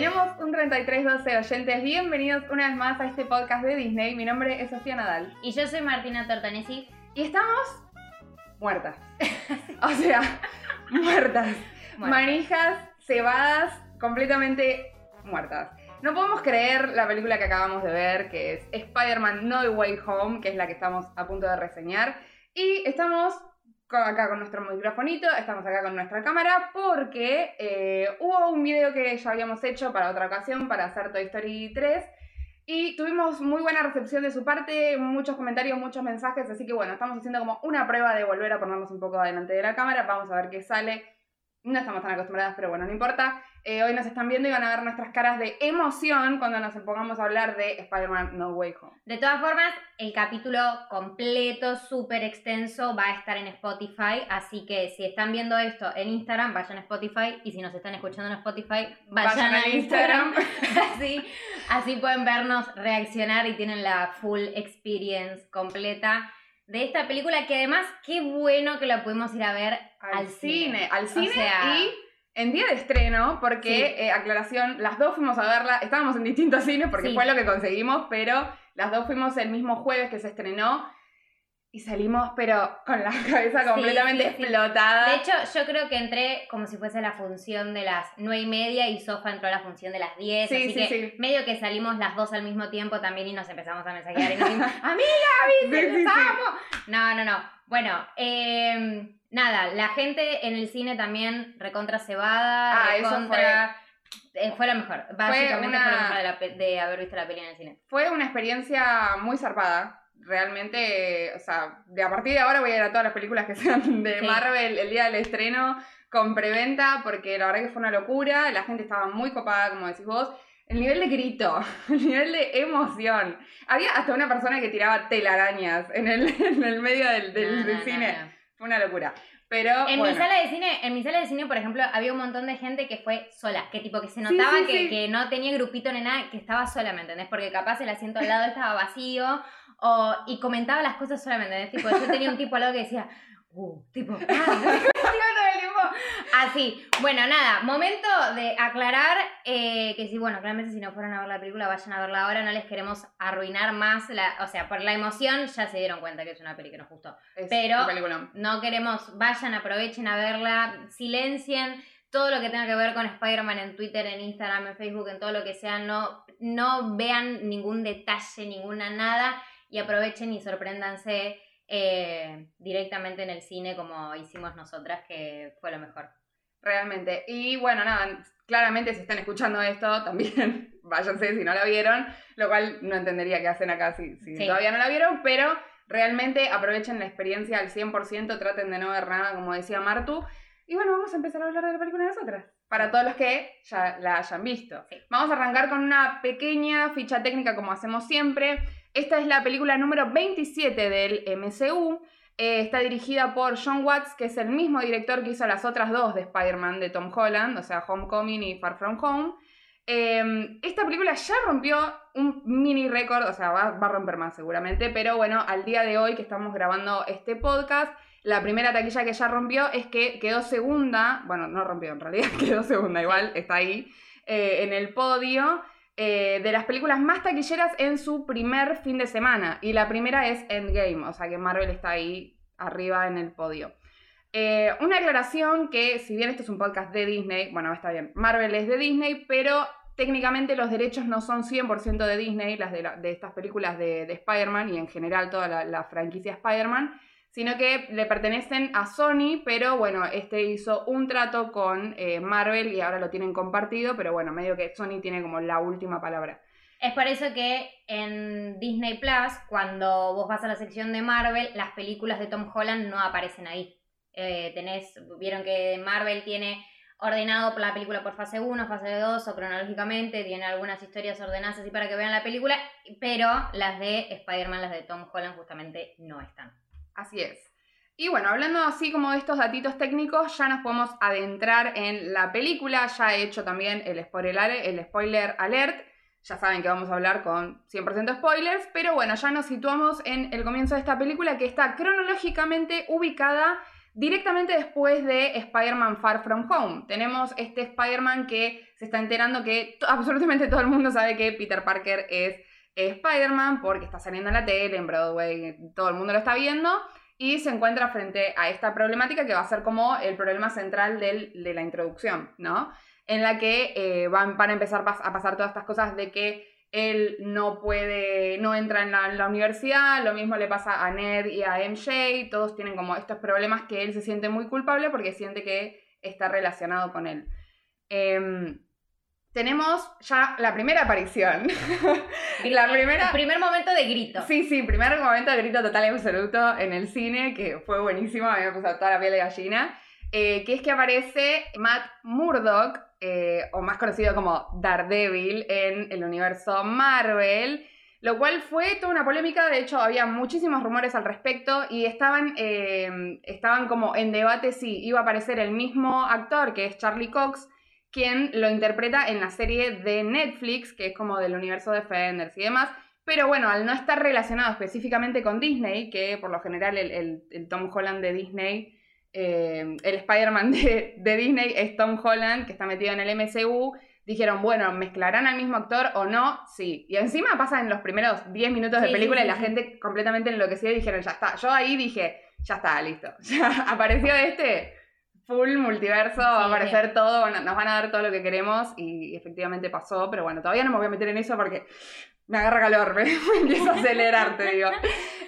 Tenemos un 3312 oyentes. Bienvenidos una vez más a este podcast de Disney. Mi nombre es Sofía Nadal. Y yo soy Martina Tortanesi. Y estamos muertas. o sea, muertas. Manijas, cebadas, completamente muertas. No podemos creer la película que acabamos de ver, que es Spider-Man No Way Home, que es la que estamos a punto de reseñar. Y estamos acá con nuestro microfonito, estamos acá con nuestra cámara porque eh, hubo un video que ya habíamos hecho para otra ocasión, para hacer Toy Story 3. Y tuvimos muy buena recepción de su parte, muchos comentarios, muchos mensajes, así que bueno, estamos haciendo como una prueba de volver a ponernos un poco adelante de la cámara, vamos a ver qué sale. No estamos tan acostumbradas, pero bueno, no importa. Eh, hoy nos están viendo y van a ver nuestras caras de emoción cuando nos pongamos a hablar de Spider-Man No Way Home. De todas formas, el capítulo completo, súper extenso, va a estar en Spotify. Así que si están viendo esto en Instagram, vayan a Spotify. Y si nos están escuchando en Spotify, vayan, a Instagram. así, así pueden vernos reaccionar y tienen la full experience completa de esta película. Que además, qué bueno que la pudimos ir a ver al, cine. Al cine y en día de estreno, porque, eh, aclaración, las dos fuimos a verla, estábamos en distintos cines porque fue lo que conseguimos, pero las dos fuimos el mismo jueves que se estrenó y salimos, pero con la cabeza completamente explotada. De hecho, yo creo que entré como si fuese la función de las nueve y media y Sofa entró a la función de las 10. así que medio que salimos las dos al mismo tiempo también y nos empezamos a mensajear y nos dijimos, ¡Amiga, viste, No, no, no. Bueno, eh Nada, la gente en el cine también recontra cebada, ah, recontra... Eh, fue... lo mejor, básicamente fue, lo mejor de, haber visto la peli en el cine. Fue una experiencia muy zarpada, realmente, o sea, de a partir de ahora voy a ir a todas las películas que sean de Marvel el día del estreno con preventa, porque la verdad que fue una locura, la gente estaba muy copada, como decís vos, el nivel de grito, el nivel de emoción. Había hasta una persona que tiraba telarañas en el, en el medio del, del, cine. Fue una locura. Pero, en mi sala de cine, en mi sala de cine, por ejemplo, había un montón de gente que fue sola, que tipo que se notaba que, que, no tenía grupito ni nada, que estaba sola, ¿me entendés? Porque capaz el asiento al lado estaba vacío o, y comentaba las cosas solamente, ¿entendés? Tipo, yo tenía un tipo al lado que decía, uh, tipo, ah, Así. Bueno, nada, momento de aclarar eh, que si, bueno, realmente si no fueron a ver la película, vayan a verla ahora. No les queremos arruinar más. La, o sea, por la emoción ya se dieron cuenta que es una película que nos gustó. Pero no queremos, vayan, aprovechen a verla, silencien todo lo que tenga que ver con Spider-Man en Twitter, en Instagram, en Facebook, en todo lo que sea. No, no vean ningún detalle, ninguna nada y aprovechen y sorpréndanse eh, directamente en el cine como hicimos nosotras, que fue lo mejor. Realmente. Y bueno, nada, claramente si están escuchando esto, también váyanse si no la vieron, lo cual no entendería qué hacen acá si, todavía no la vieron, pero realmente aprovechen la experiencia al 100%, traten de no ver nada, como decía Martu. Y bueno, vamos a empezar a hablar de la película de nosotras, para todos los que ya la hayan visto. Vamos a arrancar con una pequeña ficha técnica como hacemos siempre. Esta es la película número 27 del MCU. Eh, está dirigida por John Watts, que es el mismo director que hizo las otras dos de Spider-Man de Tom Holland, o sea, Homecoming y Far From Home. Em, esta película ya rompió un mini récord, o sea, va, a romper más seguramente, pero bueno, al día de hoy que estamos grabando este podcast, la primera taquilla que ya rompió es que quedó segunda, bueno, no rompió en realidad, quedó segunda igual, está ahí eh, en el podio. Eh, de las películas más taquilleras en su primer fin de semana. Y la primera es Endgame, o sea que Marvel está ahí arriba en el podio. Eh, una aclaración que, si bien esto es un podcast de Disney, bueno, está bien, Marvel es de Disney, pero técnicamente los derechos no son 100% de Disney, las de, estas películas de, Spider-Man y en general toda la, la franquicia Spider-Man sino que le pertenecen a Sony, pero bueno, este hizo un trato con eh, Marvel y ahora lo tienen compartido, pero bueno, medio que Sony tiene como la última palabra. Es por eso que en Disney Plus, cuando vos vas a la sección de Marvel, las películas de Tom Holland no aparecen ahí. Eh, tenés, vieron que Marvel tiene ordenado la película por fase 1, fase 2 o cronológicamente, tiene algunas historias ordenadas así para que vean la película, pero las de Spider-Man, las de Tom Holland justamente no están. Así es. Y bueno, hablando así como de estos datitos técnicos, ya nos podemos adentrar en la película. Ya he hecho también el spoiler, el spoiler alert. Ya saben que vamos a hablar con 100% spoilers, pero bueno, ya nos situamos en el comienzo de esta película que está cronológicamente ubicada directamente después de Spider-Man Far From Home. Tenemos este Spider-Man que se está enterando que absolutamente todo el mundo sabe que Peter Parker es Spider-Man porque está saliendo en la tele, en Broadway, todo el mundo lo está viendo. Y se encuentra frente a esta problemática que va a ser como el problema central de la introducción, ¿no? En la que eh, van, a empezar a pasar todas estas cosas de que él no puede, no entra en la, universidad, lo mismo le pasa a Ned y a MJ, todos tienen como estos problemas que él se siente muy culpable porque siente que está relacionado con él. Em, tenemos ya la primera aparición. la primera... El primer momento de grito. Sí, sí, primer momento de grito total y absoluto en el cine, que fue buenísimo, a mí me puso toda la piel de gallina. Eh, que es que aparece Matt Murdock, eh, o más conocido como Daredevil, en el universo Marvel. Lo cual fue toda una polémica, de hecho había muchísimos rumores al respecto y estaban, eh, estaban como en debate si iba a aparecer el mismo actor, que es Charlie Cox, quien lo interpreta en la serie de Netflix, que es como del universo Defenders y demás. Pero bueno, al no estar relacionado específicamente con Disney, que por lo general el, Tom Holland de Disney, eh, el Spider-Man de, Disney es Tom Holland, que está metido en el MCU, dijeron, bueno, ¿mezclarán al mismo actor o no? Sí. Y encima pasa en los primeros 10 minutos de película y la gente completamente enloquecida y dijeron, ya está. Yo ahí dije, ya está, listo. Ya apareció este, full multiverso, va a aparecer todo, nos van a dar todo lo que queremos y efectivamente pasó, pero bueno, todavía no me voy a meter en eso porque me agarra calor, me, empiezo a acelerar, te digo.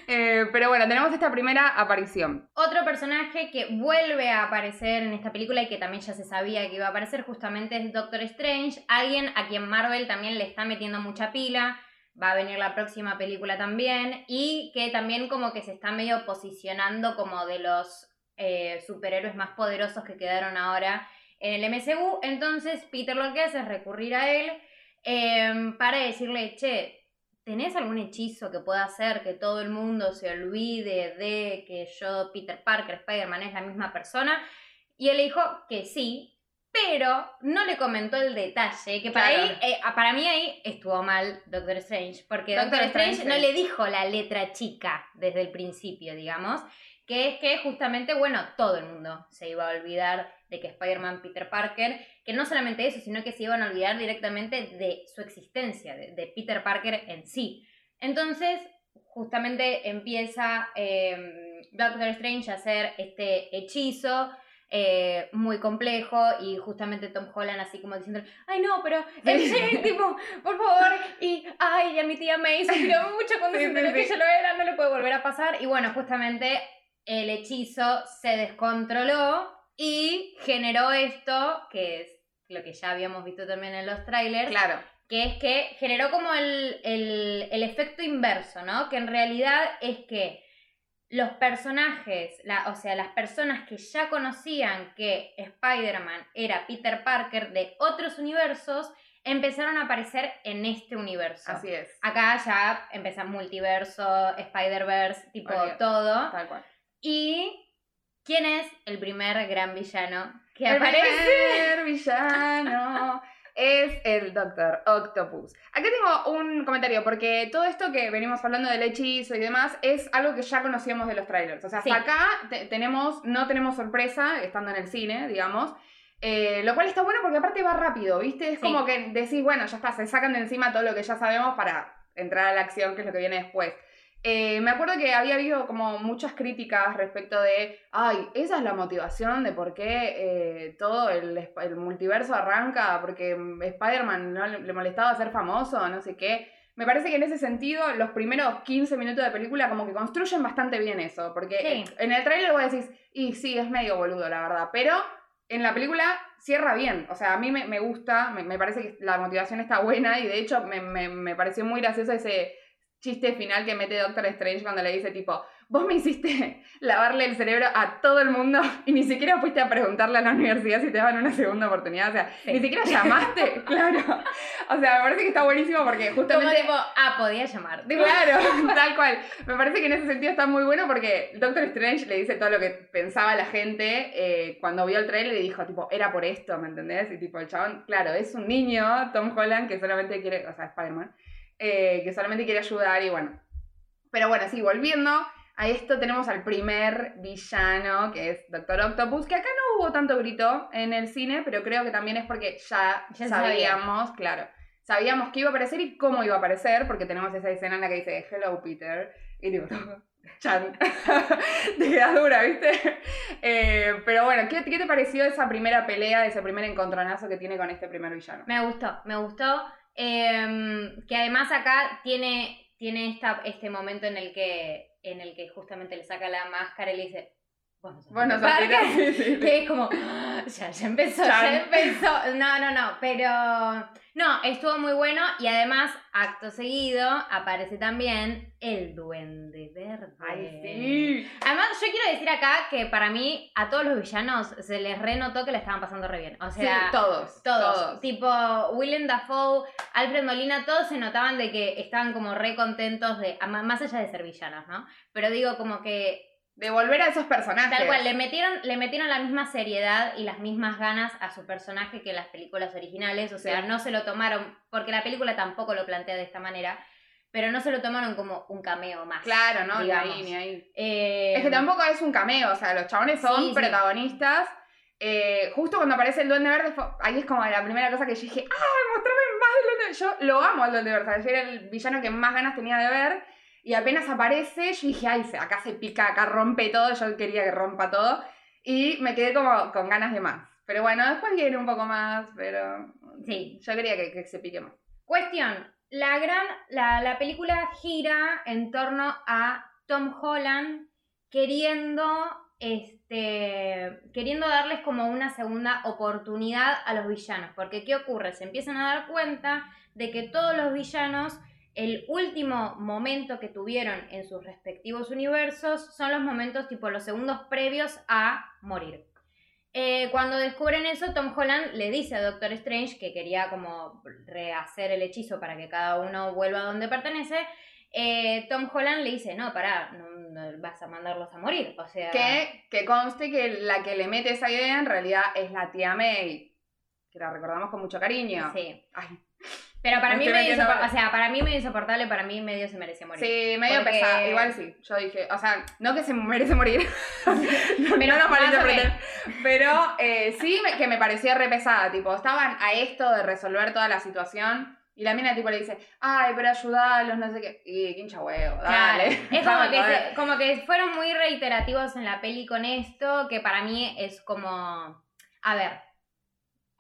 Eh, pero bueno, tenemos esta primera aparición. Otro personaje que vuelve a aparecer en esta película y que también ya se sabía que iba a aparecer justamente es Doctor Strange, alguien a quien Marvel también le está metiendo mucha pila. Va a venir la próxima película también y que también como que se está medio posicionando como de los eh, superhéroes más poderosos que quedaron ahora en el MCU. Entonces Peter lo que hace es recurrir a él em, para decirle, che, ¿tenés algún hechizo que pueda hacer que todo el mundo se olvide de que yo, Peter Parker, Spider-Man es la misma persona? Y él le dijo que sí, pero no le comentó el detalle, que para, ahí, eh, para mí ahí estuvo mal Doctor Strange, porque Doctor, Strange no le dijo la letra chica desde el principio, digamos que es que justamente, bueno, todo el mundo se iba a olvidar de que Spider-Man Peter Parker, que no solamente eso, sino que se iban a olvidar directamente de su existencia, de, Peter Parker en sí. Entonces, justamente empieza em, Doctor Strange a hacer este hechizo eh, muy complejo y justamente Tom Holland así como diciendo, ay no, pero el tipo, por favor, y ay, ya mi tía May sufrió mucho cuando se enteró que yo lo era, no le puede volver a pasar y bueno, justamente el hechizo se descontroló y generó esto, que es lo que ya habíamos visto también en los trailers. Claro. Que es que generó como el, efecto inverso, ¿no? Que en realidad es que los personajes, o sea, las personas que ya conocían que Spider-Man era Peter Parker de otros universos, empezaron a aparecer en este universo. Así es. Acá ya empieza multiverso, Spider-Verse, tipo todo. Tal cual. ¿Y quién es el primer gran villano que el aparece? El primer villano es el Doctor Octopus. Aquí tengo un comentario, porque todo esto que venimos hablando del hechizo y demás es algo que ya conocíamos de los trailers. O sea, hasta acá tenemos, no tenemos sorpresa estando en el cine, digamos. Eh, lo cual está bueno porque aparte va rápido, ¿viste? Es como que decís, bueno, ya está, se sacan de encima todo lo que ya sabemos para entrar a la acción, que es lo que viene después. Eh, me acuerdo que había habido como muchas críticas respecto de, ay, esa es la motivación de por qué eh, todo el, multiverso arranca, porque Spider-Man no le molestaba ser famoso, no sé qué. Me parece que en ese sentido, los primeros 15 minutos de película como que construyen bastante bien eso, porque en el trailer vos decís, y sí, es medio boludo, la verdad, pero en la película cierra bien, o sea, a mí me, gusta, me, parece que la motivación está buena y de hecho me, me pareció muy gracioso ese chiste final que mete Doctor Strange cuando le dice tipo, vos me hiciste lavarle el cerebro a todo el mundo y ni siquiera fuiste a preguntarle a la universidad si te daban una segunda oportunidad, o sea, ni siquiera llamaste, claro. O sea, me parece que está buenísimo porque justamente... Como tipo, ah, podía llamar. Claro, tal cual. Me parece que en ese sentido está muy bueno porque Doctor Strange le dice todo lo que pensaba la gente eh, cuando vio el trailer y dijo, tipo, era por esto, ¿me entendés? Y tipo, el chabón, claro, es un niño, Tom Holland, que solamente quiere, o sea, Spider-Man, eh, que solamente quiere ayudar y bueno. Pero bueno, sí, volviendo a esto tenemos al primer villano, que es Doctor Octopus, que acá no hubo tanto grito en el cine, pero creo que también es porque ya, sabíamos, claro, sabíamos que iba a aparecer y cómo iba a aparecer, porque tenemos esa escena en la que dice, hello Peter, y digo, chan, te quedas dura, ¿viste? Eh, pero bueno, ¿qué, ¿qué, te pareció esa primera pelea, ese primer encontronazo que tiene con este primer villano? Me gustó, me gustó. Em, que además acá tiene, tiene esta, este momento en el que en el que justamente le saca la máscara y le dice, bueno, que es como, ya, ya empezó, ya empezó. No, no, no, pero no, estuvo muy bueno y además, acto seguido, aparece también el duende verde. Ay, sí. Además, yo quiero decir acá que para mí a todos los villanos se les renotó que le estaban pasando re bien. O sea, todos, todos. Tipo, Willem Dafoe, Alfred Molina, todos se notaban de que estaban como re contentos de, más allá de ser villanos, ¿no? Pero digo como que de volver a esos personajes. Tal cual, le metieron, le metieron la misma seriedad y las mismas ganas a su personaje que en las películas originales. O sea, no se lo tomaron, porque la película tampoco lo plantea de esta manera, pero no se lo tomaron como un cameo más. Claro, ¿no? Ni ahí, ni ahí. Eh, es que tampoco es un cameo, o sea, los chabones son protagonistas. Eh, justo cuando aparece el Duende Verde, ahí es como la primera cosa que yo dije, ¡ay, mostrame más el Duende Yo lo amo al Duende Verde, era el villano que más ganas tenía de ver. Y apenas aparece, yo dije, ay, acá se pica, acá rompe todo, yo quería que rompa todo. Y me quedé como con ganas de más. Pero bueno, después viene un poco más, pero sí, yo quería que, se pique más. Cuestión, la, gran, la, la película gira en torno a Tom Holland queriendo este, queriendo darles como una segunda oportunidad a los villanos. Porque ¿qué ocurre? Se empiezan a dar cuenta de que todos los villanos el último momento que tuvieron en sus respectivos universos son los momentos tipo los segundos previos a morir. Eh, cuando descubren eso, Tom Holland le dice a Doctor Strange que quería como rehacer el hechizo para que cada uno vuelva a donde pertenece. Eh, Tom Holland le dice, no, pará, no, vas a mandarlos a morir. O sea... Que, que conste que la que le mete esa idea en realidad es la tía May, que la recordamos con mucho cariño. Sí. Pero para mí, medio o sea, para mí medio insoportable, para mí medio se merece morir. Sí, medio pesado, igual sí. Yo dije, o sea, no que se merece morir, no, pero no nos pero eh, sí que me parecía re pesada, tipo, estaban a esto de resolver toda la situación y la mina tipo le dice, ay, pero ayudalos, no sé qué, y quincha huevo, dale. Es como que, como que fueron muy reiterativos en la peli con esto, que para mí es como, a ver,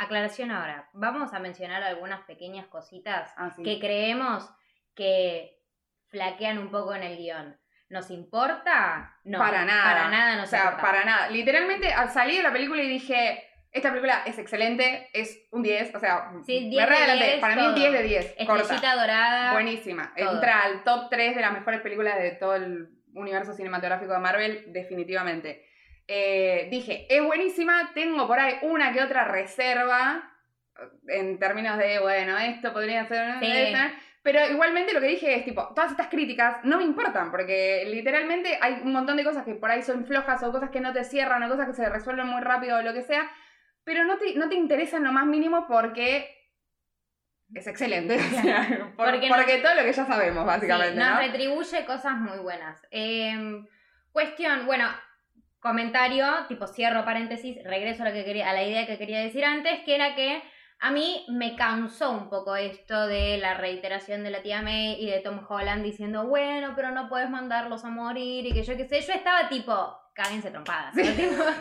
Aclaración ahora, vamos a mencionar algunas pequeñas cositas ah, que creemos que flaquean un poco en el guion. ¿Nos importa? No. Para nada. Para nada nos O sea, para nada. Literalmente, al salir de la película y dije, esta película es excelente, es un 10, o sea, sí, 10 de para mí un 10 de 10. Estrellita dorada. Buenísima. Entra al top 3 de las mejores películas de todo el universo cinematográfico de Marvel, definitivamente. Eh, dije, es buenísima, tengo por ahí una que otra reserva en términos de, bueno, esto podría ser... pero igualmente lo que dije es, tipo, todas estas críticas no me importan, porque literalmente hay un montón de cosas que por ahí son flojas o cosas que no te cierran o cosas que se resuelven muy rápido o lo que sea, pero no te, no te interesan lo más mínimo porque es excelente. porque, todo lo que ya sabemos, básicamente. nos retribuye cosas muy buenas. Em, cuestión, bueno, comentario, tipo cierro paréntesis, regreso a, lo que quería, a la idea que quería decir antes, que era que a mí me cansó un poco esto de la reiteración de la tía May y de Tom Holland diciendo, bueno, pero no puedes mandarlos a morir y que yo qué sé. Yo estaba tipo, cáguense trompadas.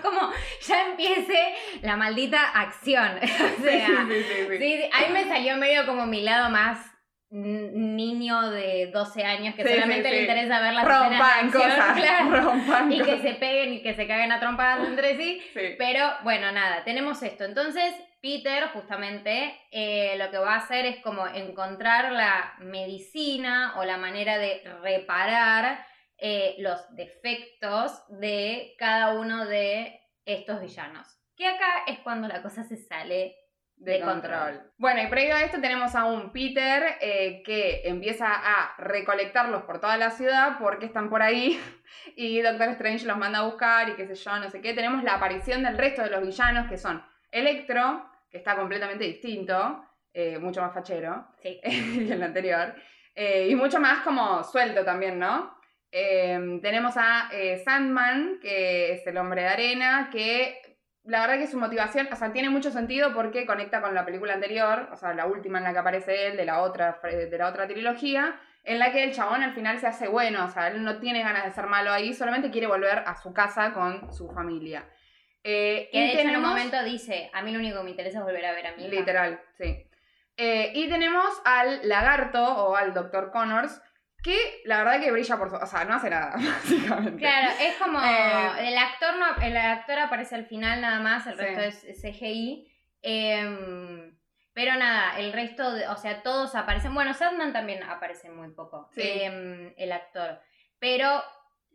como ya empiece la maldita acción. o sea, sí, ahí me salió medio como mi lado más niño de 12 años que solamente le interesa ver las rompan cosas, y que se peguen y que se caguen a trompadas entre sí. Pero bueno, nada, tenemos esto. Entonces, Peter justamente eh, lo que va a hacer es como encontrar la medicina o la manera de reparar eh, los defectos de cada uno de estos villanos. Que acá es cuando la cosa se sale de, control. Bueno, y previo a esto tenemos a un Peter eh, que empieza a recolectarlos por toda la ciudad porque están por ahí y Doctor Strange los manda a buscar y qué sé yo, no sé qué. Tenemos la aparición del resto de los villanos que son Electro, que está completamente distinto, eh, mucho más fachero sí. que el anterior, eh, y mucho más como suelto también, ¿no? Em, tenemos a Sandman, que es el hombre de arena, que la verdad que su motivación, o sea, tiene mucho sentido porque conecta con la película anterior, o sea, la última en la que aparece él, de la otra, de la otra trilogía, en la que el chabón al final se hace bueno, o sea, él no tiene ganas de ser malo ahí, solamente quiere volver a su casa con su familia. Eh, que de hecho en un momento dice, a mí lo único que me interesa es volver a ver a mi Literal, sí. Eh, y tenemos al lagarto o al Dr. Connors, que la verdad que brilla por su... O sea, no hace nada, básicamente. Claro, es como... Eh, el, actor no, el actor aparece al final nada más, el resto es CGI. Em, pero nada, el resto, o sea, todos aparecen. Bueno, Sadman también aparece muy poco, em, el actor. Pero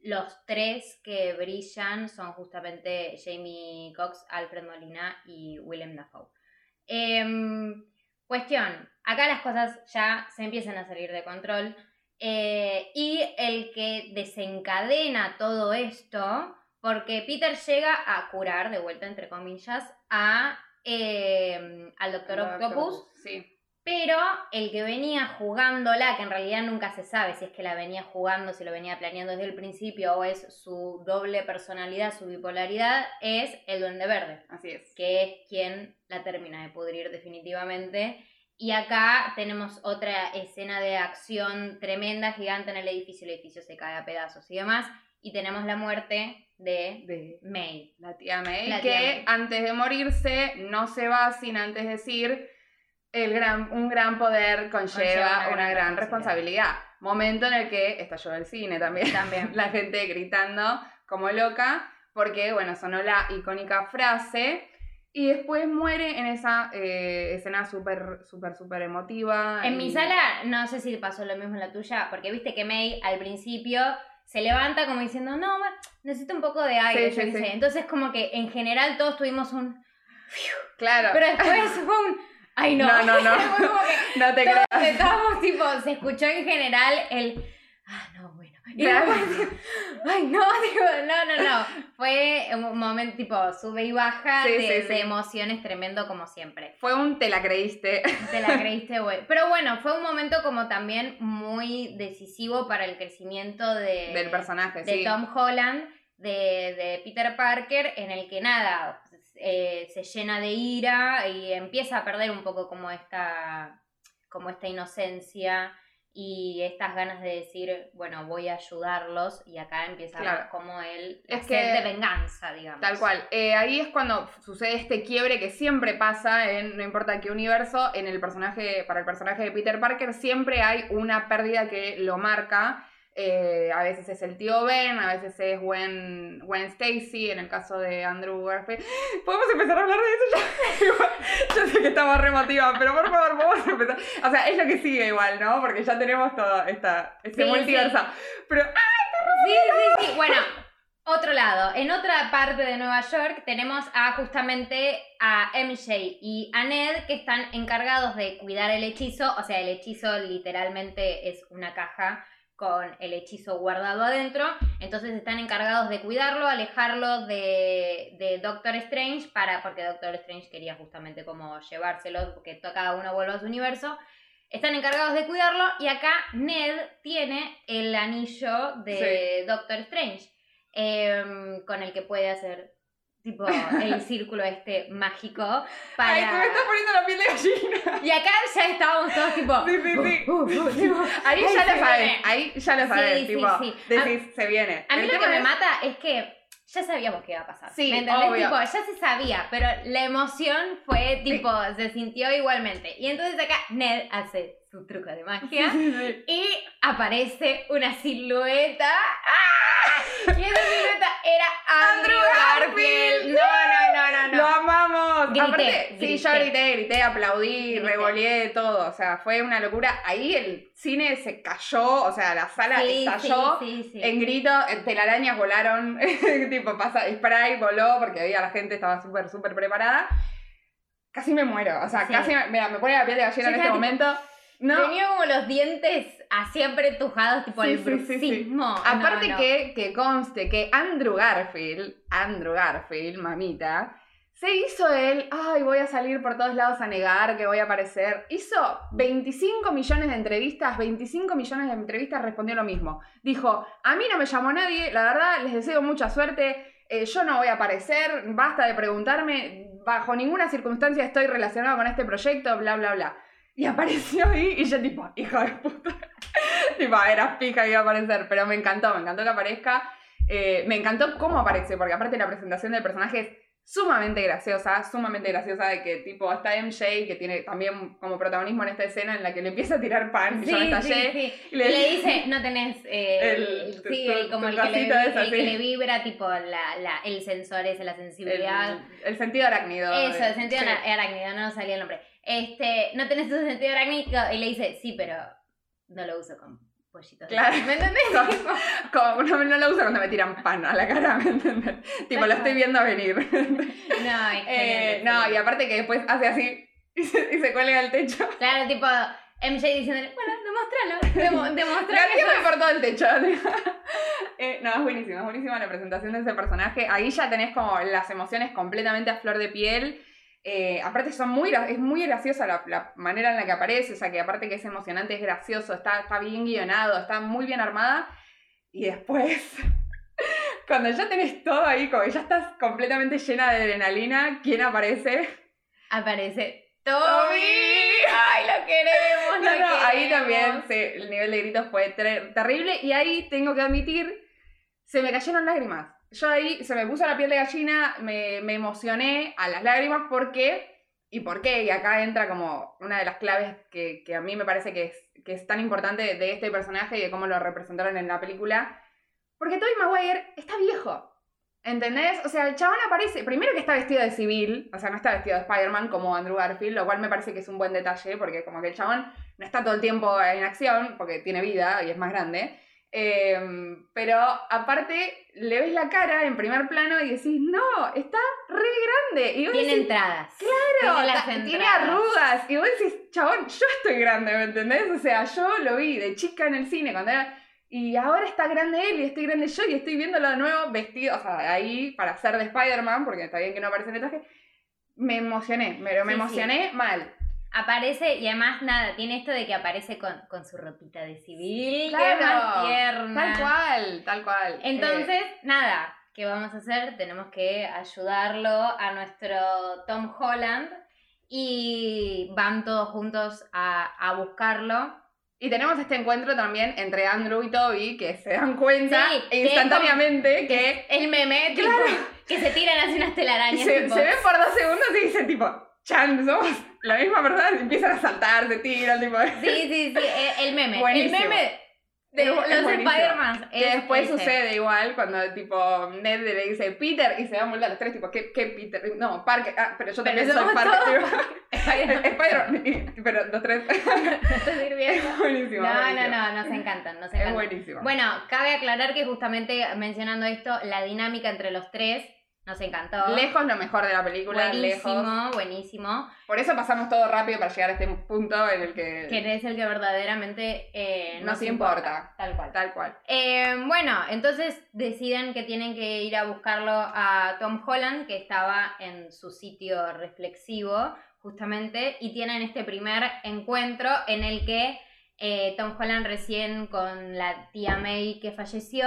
los tres que brillan son justamente Jamie Cox, Alfred Molina y Willem Dafoe. Em, cuestión, acá las cosas ya se empiezan a salir de control. Eh, y el que desencadena todo esto, porque Peter llega a curar, de vuelta entre comillas, a, eh, al Doctor Octopus. Pero el que venía jugándola, que en realidad nunca se sabe si es que la venía jugando, si lo venía planeando desde el principio o es su doble personalidad, su bipolaridad, es el Duende Verde. Así es. Que es quien la termina de pudrir definitivamente y acá tenemos otra escena de acción tremenda, gigante en el edificio, el edificio se cae a pedazos y demás. Y tenemos la muerte de, May. La tía May, que antes de morirse no se va sin antes decir el gran, un gran poder conlleva, una, gran, responsabilidad. Momento en el que estalló el cine también. También. la gente gritando como loca, porque, bueno, sonó la icónica frase y después muere en esa eh, escena súper, súper, súper emotiva. En mi sala, no sé si pasó lo mismo en la tuya, porque viste que May al principio se levanta como diciendo, no, necesito un poco de aire, yo sé. Entonces como que en general todos tuvimos un... Claro. Pero después fue un... Ay, no. No, no, no. no te creas. Estábamos tipo, se escuchó en general el... Ah, no, bueno ay, no, digo, no, no, no. Fue un momento tipo sube y baja de, emociones tremendo como siempre. Fue un te la creíste. Te la creíste, güey. Pero bueno, fue un momento como también muy decisivo para el crecimiento de, del personaje, de Tom Holland, de, de, Peter Parker, en el que nada, eh, se llena de ira y empieza a perder un poco como esta, como esta inocencia y estas ganas de decir, bueno, voy a ayudarlos y acá empieza como él es que, de venganza, digamos. Tal cual. Eh, ahí es cuando sucede este quiebre que siempre pasa en no importa qué universo, en el personaje, para el personaje de Peter Parker siempre hay una pérdida que lo marca eh, a veces es el tío Ben, a veces es Gwen, Gwen Stacy, en el caso de Andrew Garfield. ¿Podemos empezar a hablar de eso? Ya, yo sé que estamos remotiva, pero por favor, podemos empezar. O sea, es lo que sigue igual, ¿no? Porque ya tenemos todo esta, este multiverso. Pero, ¡ay, Sí, sí, sí. Bueno, otro lado, en otra parte de Nueva York tenemos a justamente a MJ y a Ned que están encargados de cuidar el hechizo, o sea, el hechizo literalmente es una caja con el hechizo guardado adentro. Entonces están encargados de cuidarlo, alejarlo de, de, Doctor Strange, para, porque Doctor Strange quería justamente como llevárselo, que cada uno vuelva a su universo. Están encargados de cuidarlo y acá Ned tiene el anillo de Doctor Strange, em, con el que puede hacer tipo el círculo este mágico para... Ay, me estás poniendo la piel de gallina. Y acá ya estábamos todos tipo... Sí, sí, sí. Uh, uh, uh, ahí ya lo sabes, ahí ya lo sabes, sí, tipo, sí, decís, se viene. A mí lo que me mata es que ya sabíamos que iba a pasar. Sí, ¿Me entendés? Tipo, ya se sabía, pero la emoción fue tipo, se sintió igualmente. Y entonces acá Ned hace su truco de magia y aparece una silueta. ¡Ah! Y esa silueta era Andrew Garfield. No, no, no, no, no. Lo amamos. Grité, Aparte, sí, yo grité, grité, aplaudí, revoleé todo. O sea, fue una locura. Ahí el cine se cayó, o sea, la sala estalló en grito, telarañas volaron, tipo pasa, spray voló porque había la gente estaba súper, súper preparada. Casi me muero, o sea, casi, mira, me pone la piel de gallina en este momento. No. Tenía como los dientes así apretujados, tipo el bruxismo. Aparte Que, que conste que Andrew Garfield, Andrew Garfield, mamita, Se hizo él, ay, voy a salir por todos lados a negar que voy a aparecer. Hizo 25 millones de entrevistas, 25 millones de entrevistas, respondió lo mismo. Dijo, a mí no me llamó nadie, la verdad, les deseo mucha suerte, eh, yo no voy a aparecer, basta de preguntarme, bajo ninguna circunstancia estoy relacionado con este proyecto, bla, bla, bla. Y apareció ahí y yo tipo, hija de puta. tipo, era fija que iba a aparecer, pero me encantó, me encantó que aparezca. Eh, me encantó cómo aparece, porque aparte la presentación del personaje es sumamente graciosa, sumamente graciosa de que tipo está MJ que tiene también como protagonismo en esta escena en la que le empieza a tirar pan y yo me estallé y le, dice no tenés eh, el, sí, como el, que le, vibra tipo la, la, el sensor ese, la sensibilidad el, sentido arácnido eso, el sentido arácnido, no salía el nombre este, no tenés tu sentido arácnido y le dice sí, pero no lo uso con Claro. ¿Me entendés? Como, no, no, lo uso cuando me tiran pan a la cara, ¿me entendés? Tipo, lo estoy viendo venir. No, eh, no, y aparte que después hace así y se, y se cuelga al techo. Claro, tipo, MJ diciéndole, bueno, demostralo, demostralo. por todo el techo. eh, no, es buenísima, es buenísima la presentación de ese personaje. Ahí ya tenés como las emociones completamente a flor de piel. Eh, aparte son muy, es muy graciosa la, manera en la que aparece, o sea que aparte que es emocionante, es gracioso, está, está bien guionado, está muy bien armada. Y después, cuando ya tenés todo ahí, como ya estás completamente llena de adrenalina, ¿quién aparece? Aparece Toby. ¡Ay, lo queremos! Lo queremos. Ahí también el nivel de gritos fue terrible y ahí tengo que admitir, se me cayeron lágrimas yo ahí se me puso la piel de gallina, me, emocioné a las lágrimas porque, y por qué, y acá entra como una de las claves que, a mí me parece que es, que es tan importante de, este personaje y de cómo lo representaron en la película, porque Tobey Maguire está viejo. ¿Entendés? O sea, el chabón aparece, primero que está vestido de civil, o sea, no está vestido de Spider-Man como Andrew Garfield, lo cual me parece que es un buen detalle, porque como que el chabón no está todo el tiempo en acción, porque tiene vida y es más grande. Em, pero aparte, le ves la cara en primer plano y decís, no, está re grande. Y tiene entradas. Claro, tiene, arrugas. Y vos decís, chabón, yo estoy grande, ¿me entendés? O sea, yo lo vi de chica en el cine cuando era. Y ahora está grande él y estoy grande yo y estoy viéndolo de nuevo vestido, o sea, ahí para ser de Spider-Man, porque está bien que no aparece en el traje. Me emocioné, pero me emocioné mal aparece y además nada, tiene esto de que aparece con, su ropita de civil, claro, más tierna. Tal cual, tal cual. Entonces, nada, ¿qué vamos a hacer? Tenemos que ayudarlo a nuestro Tom Holland y van todos juntos a, buscarlo. Y tenemos este encuentro también entre Andrew y Toby, que se dan cuenta instantáneamente que, El meme, que se tiran así unas telarañas. Se, se ven por dos segundos y dicen tipo, Chan, somos la misma persona, empiezan a saltar, se tiran, tipo. Sí, sí, sí, el meme. El meme de los Spider-Man. Que después sucede igual cuando tipo Ned le dice Peter y se van a los tres, tipo, ¿qué, qué Peter? No, Parker, ah, pero yo también soy Parker. Spider-Man, pero los tres. Es buenísimo. No, no, no, nos encantan, nos encantan. Es buenísimo. Bueno, cabe aclarar que justamente mencionando esto, la dinámica entre los tres nos encantó. Lejos lo mejor de la película, buenísimo, Buenísimo, Por eso pasamos todo rápido para llegar a este punto en el que... Que es el que verdaderamente eh, nos, importa. Tal cual. Tal cual. Eh, bueno, entonces deciden que tienen que ir a buscarlo a Tom Holland, que estaba en su sitio reflexivo, justamente, y tienen este primer encuentro en el que eh, Tom Holland recién con la tía May que falleció,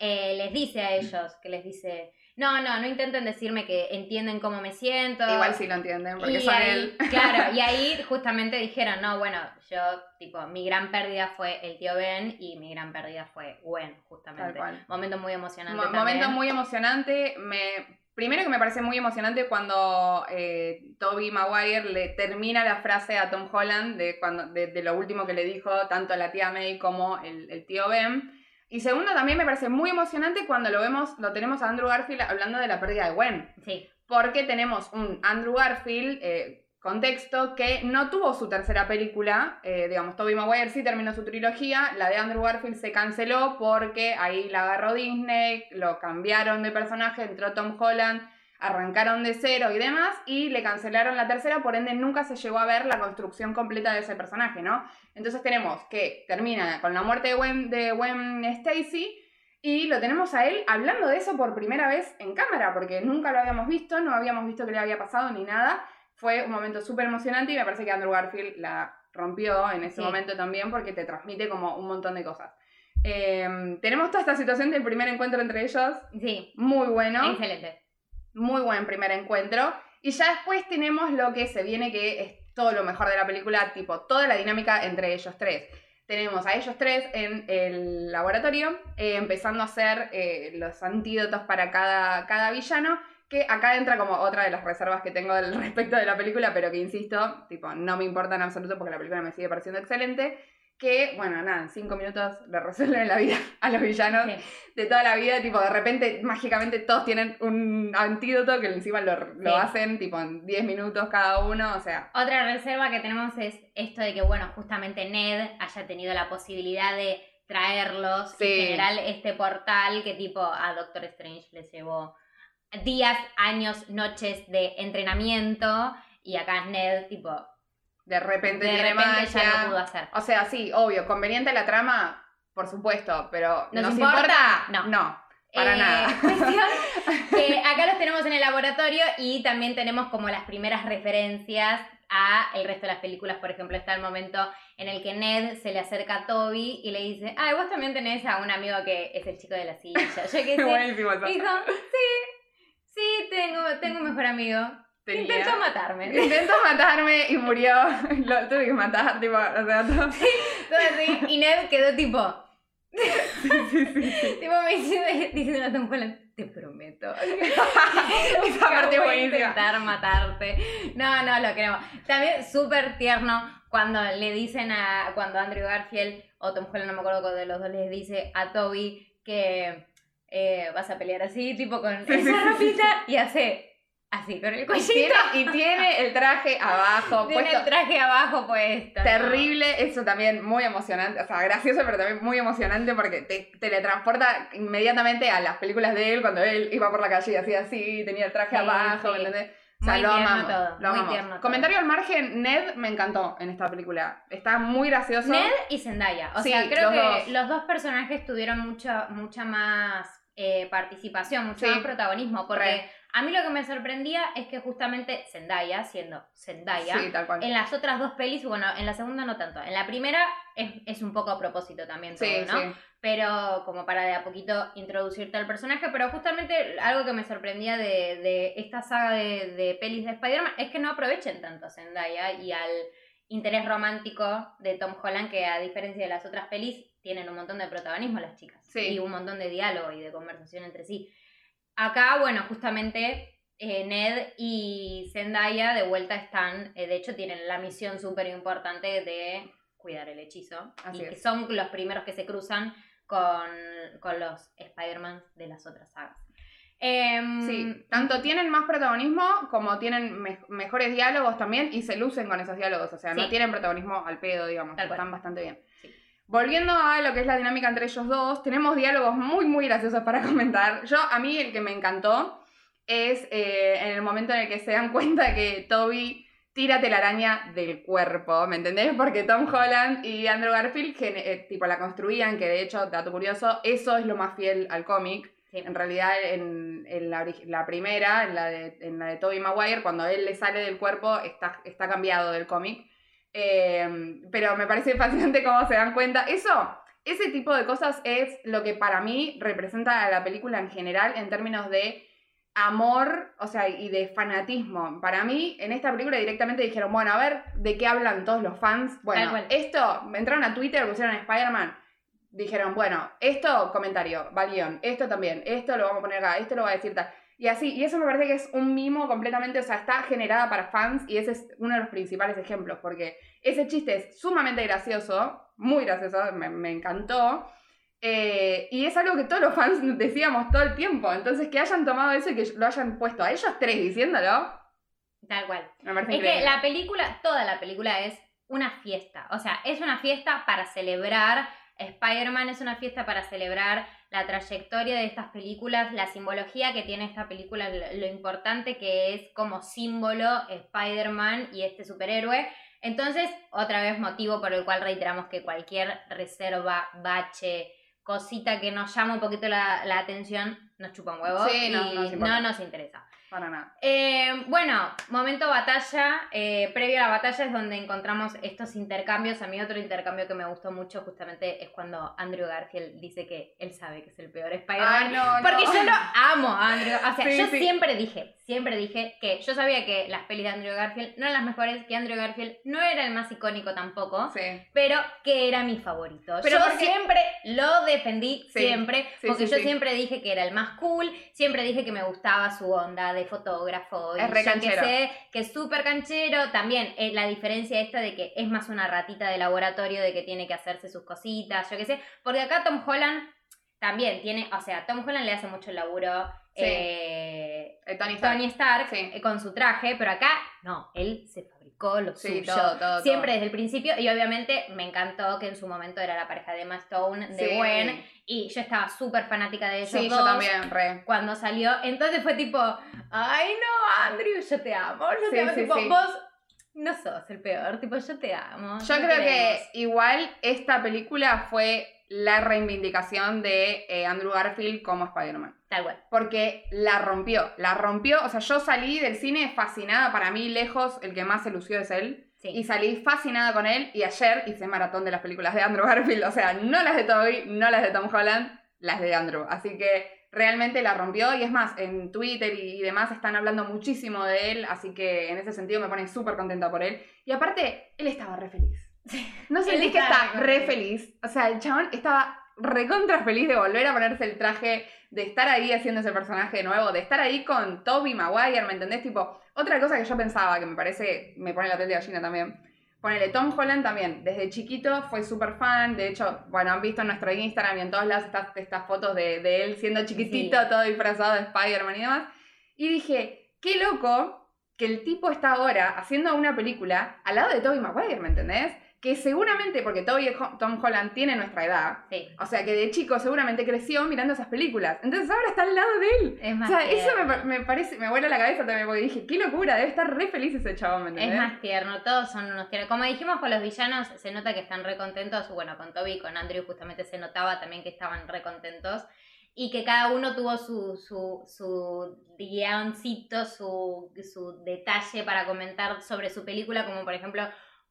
les dice a ellos, que les dice no, no, no intenten decirme que entienden cómo me siento. Igual sí lo entienden, porque son él. Claro, y ahí justamente dijeron, no, bueno, yo, tipo, mi gran pérdida fue el tío Ben y mi gran pérdida fue Gwen, justamente. Momento muy emocionante. momento muy emocionante. Me, primero que me parece muy emocionante cuando eh, Toby Maguire le termina la frase a Tom Holland de, cuando, de, lo último que le dijo tanto la tía May como el, el tío Ben y segundo, también me parece muy emocionante cuando lo vemos, lo tenemos a Andrew Garfield hablando de la pérdida de Gwen. Sí. Porque tenemos un Andrew Garfield, eh, contexto, que no tuvo su tercera película. Eh, digamos, Tobey Maguire sí terminó su trilogía. La de Andrew Garfield se canceló porque ahí la agarró Disney, lo cambiaron de personaje, entró Tom Holland arrancaron de cero y demás, y le cancelaron la tercera, por ende nunca se llegó a ver la construcción completa de ese personaje, ¿no? Entonces tenemos que termina con la muerte de Gwen, de Stacy, Y lo tenemos a él hablando de eso por primera vez en cámara, porque nunca lo habíamos visto, no habíamos visto que le había pasado ni nada. Fue un momento súper emocionante y me parece que Andrew Garfield la rompió en ese momento también porque te transmite como un montón de cosas. Em, tenemos toda esta situación del primer encuentro entre ellos. Sí. Muy bueno. Excelente. Muy buen primer encuentro. Y ya después tenemos lo que se viene, que es todo lo mejor de la película, tipo toda la dinámica entre ellos tres. Tenemos a ellos tres en el laboratorio, eh, empezando a hacer eh, los antídotos para cada, cada villano, que acá entra como otra de las reservas que tengo respecto de la película, pero que insisto, tipo, no me importa en absoluto porque la película me sigue pareciendo excelente que, bueno, nada, en cinco minutos le resuelven la vida a los villanos de toda la vida, tipo, de repente, mágicamente todos tienen un antídoto que encima lo, hacen, tipo, en diez minutos cada uno, o sea... Otra reserva que tenemos es esto de que, bueno, justamente Ned haya tenido la posibilidad de traerlos, en general este portal que tipo a Doctor Strange les llevó días, años, noches de entrenamiento, y acá Ned, tipo, de repente de repente ya lo pudo hacer. O sea, sí, obvio, conveniente la trama, por supuesto, pero ¿nos, importa? No. No. Para eh, nada. que acá los tenemos en el laboratorio y también tenemos como las primeras referencias a el resto de las películas. Por ejemplo, está el momento en el que Ned se le acerca a Toby y le dice, ah, vos también tenés a un amigo que es el chico de la silla. Yo que sé. Buenísimo Dijo, sí, sí, tengo, tengo un mejor amigo. Intentó matarme. Intentó matarme y murió. Lo tuve que matar, tipo, o sea, todo. Sí, todo así. Y Ned quedó tipo. Sí, sí, sí. tipo, me dice, diciendo a Tom Holland, te prometo. Esa parte buenísima. intentar matarte. No, no, lo queremos. También súper tierno cuando le dicen a. Cuando Andrew Garfield o Tom Holland, no me acuerdo de los dos, les dice a Toby que. Eh, vas a pelear así, tipo con esa ropita, y hace Así, con el cuellito. Y tiene, el traje abajo tiene el traje abajo puesto. Terrible, eso también muy emocionante. O sea, gracioso, pero también muy emocionante porque te teletransporta inmediatamente a las películas de él cuando él iba por la calle y hacía así, tenía el traje abajo, ¿me entendés? O sea, lo amamos. Todo, lo amamos. Comentario al margen, Ned me encantó en esta película. Está muy gracioso. Ned y Zendaya. O sea, creo que los dos personajes tuvieron mucha, mucha más eh, participación, mucho más protagonismo. Porque a mí lo que me sorprendía es que justamente Zendaya, siendo Zendaya, en las otras dos pelis, bueno, en la segunda no tanto, en la primera es, un poco a propósito también todo, ¿no? Pero como para de a poquito introducirte al personaje, pero justamente algo que me sorprendía de, esta saga de, de pelis de Spider-Man es que no aprovechen tanto a Zendaya y al interés romántico de Tom Holland, que a diferencia de las otras pelis, tienen un montón de protagonismo las chicas. Y un montón de diálogo y de conversación entre sí. Acá, bueno, justamente eh, Ned y Zendaya de vuelta están, eh, de hecho tienen la misión súper importante de cuidar el hechizo. Así y son los primeros que se cruzan con, los Spider-Man de las otras sagas. Em, sí, tanto tienen más protagonismo como tienen mejores diálogos también y se lucen con esos diálogos. O sea, no tienen protagonismo al pedo, digamos. están bastante bien. Volviendo a lo que es la dinámica entre ellos dos, tenemos diálogos muy, muy graciosos para comentar. Yo, a mí, el que me encantó es eh, en el momento en el que se dan cuenta que Toby tira telaraña del cuerpo, ¿me entendés? Porque Tom Holland y Andrew Garfield, que, eh, tipo, la construían, que de hecho, dato curioso, eso es lo más fiel al cómic. En realidad, en, la, primera, en la, de, en la de Tobey Maguire, cuando él le sale del cuerpo, está, está cambiado del cómic. Em, pero me parece fascinante cómo se dan cuenta. Eso, ese tipo de cosas es lo que para mí representa a la película en general en términos de amor, o sea, y de fanatismo. Para mí, en esta película directamente dijeron, bueno, a ver de qué hablan todos los fans. Bueno, esto, entraron a Twitter, pusieron Spider-Man, dijeron, bueno, esto, comentario, valión, esto también, esto lo vamos a poner acá, esto lo va a decir tal. Y así, y eso me parece que es un mimo completamente, o sea, está generada para fans y ese es uno de los principales ejemplos, porque ese chiste es sumamente gracioso, muy gracioso, me, encantó. Eh, y es algo que todos los fans decíamos todo el tiempo. Entonces, que hayan tomado eso y que lo hayan puesto a ellos tres diciéndolo. Tal cual. es que la película, toda la película es una fiesta. O sea, es una fiesta para celebrar. Spider-Man es una fiesta para celebrar la trayectoria de estas películas, la simbología que tiene esta película, lo importante que es como símbolo Spider-Man y este superhéroe. Entonces, otra vez motivo por el cual reiteramos que cualquier reserva, bache, cosita que nos llama un poquito la, atención, nos chupa un huevo y no nos interesa. Para nada. Eh, bueno, momento batalla. Eh, previo a la batalla es donde encontramos estos intercambios. A mí otro intercambio que me gustó mucho justamente es cuando Andrew Garfield dice que él sabe que es el peor Spider-Man. porque yo lo amo, Andrew. O sea, yo siempre dije, siempre dije que yo sabía que las pelis de Andrew Garfield no eran las mejores, que Andrew Garfield no era el más icónico tampoco, pero que era mi favorito. Pero yo siempre lo defendí, siempre, porque yo siempre dije que era el más cool, siempre dije que me gustaba su onda de fotógrafo. Es re canchero. Que sé que es súper canchero. También eh, la diferencia esta de que es más una ratita de laboratorio, de que tiene que hacerse sus cositas, yo qué sé. Porque acá Tom Holland también tiene, o sea, Tom Holland le hace mucho laburo. Eh, eh, Tony Stark, con su traje, pero acá no, él se fabricó lo suyo. siempre desde el principio y obviamente me encantó que en su momento era la pareja de Emma Stone, de Gwen y yo estaba súper fanática de ellos sí, yo también, re. Cuando salió. Entonces fue tipo, ay no, Andrew, yo te amo. Yo te amo. tipo, vos no sos el peor, tipo, yo te amo. Yo creo que igual esta película fue la reivindicación de eh, Andrew Garfield como Spider-Man. Tal cual. Porque la rompió, la rompió. O sea, yo salí del cine fascinada, para mí lejos, el que más se lució es él. Y salí fascinada con él y ayer hice maratón de las películas de Andrew Garfield, o sea, no las de Toby, no las de Tom Holland, las de Andrew. Así que realmente la rompió y es más, en Twitter y demás están hablando muchísimo de él, así que en ese sentido me pone súper contenta por él. Y aparte, él estaba re feliz. No sé, que está re feliz. O sea, el chabón estaba recontra feliz de volver a ponerse el traje, de estar ahí haciendo ese personaje nuevo, de estar ahí con Toby Maguire, ¿me entendés? Tipo, otra cosa que yo pensaba, que me parece, me pone la piel de gallina también. Ponele, Tom Holland también, desde chiquito fue súper fan, de hecho, bueno, han visto en nuestro Instagram y en todas las estas, estas fotos de, de, él siendo chiquitito, todo disfrazado de Spider-Man y demás. Y dije, qué loco que el tipo está ahora haciendo una película al lado de Toby Maguire, ¿me entendés? Que seguramente, porque Toby Tom Holland tiene nuestra edad, o sea que de chico seguramente creció mirando esas películas. Entonces ahora está al lado de él. Es más o sea, eso me, parece, me vuela la cabeza también, porque dije, qué locura, debe estar re feliz ese chabón, ¿me entendés? Es más tierno, todos son unos tiernos. Como dijimos con los villanos, se nota que están re contentos. Bueno, con Toby y con Andrew justamente se notaba también que estaban re contentos. Y que cada uno tuvo su, su, su guioncito, su, su detalle para comentar sobre su película, como por ejemplo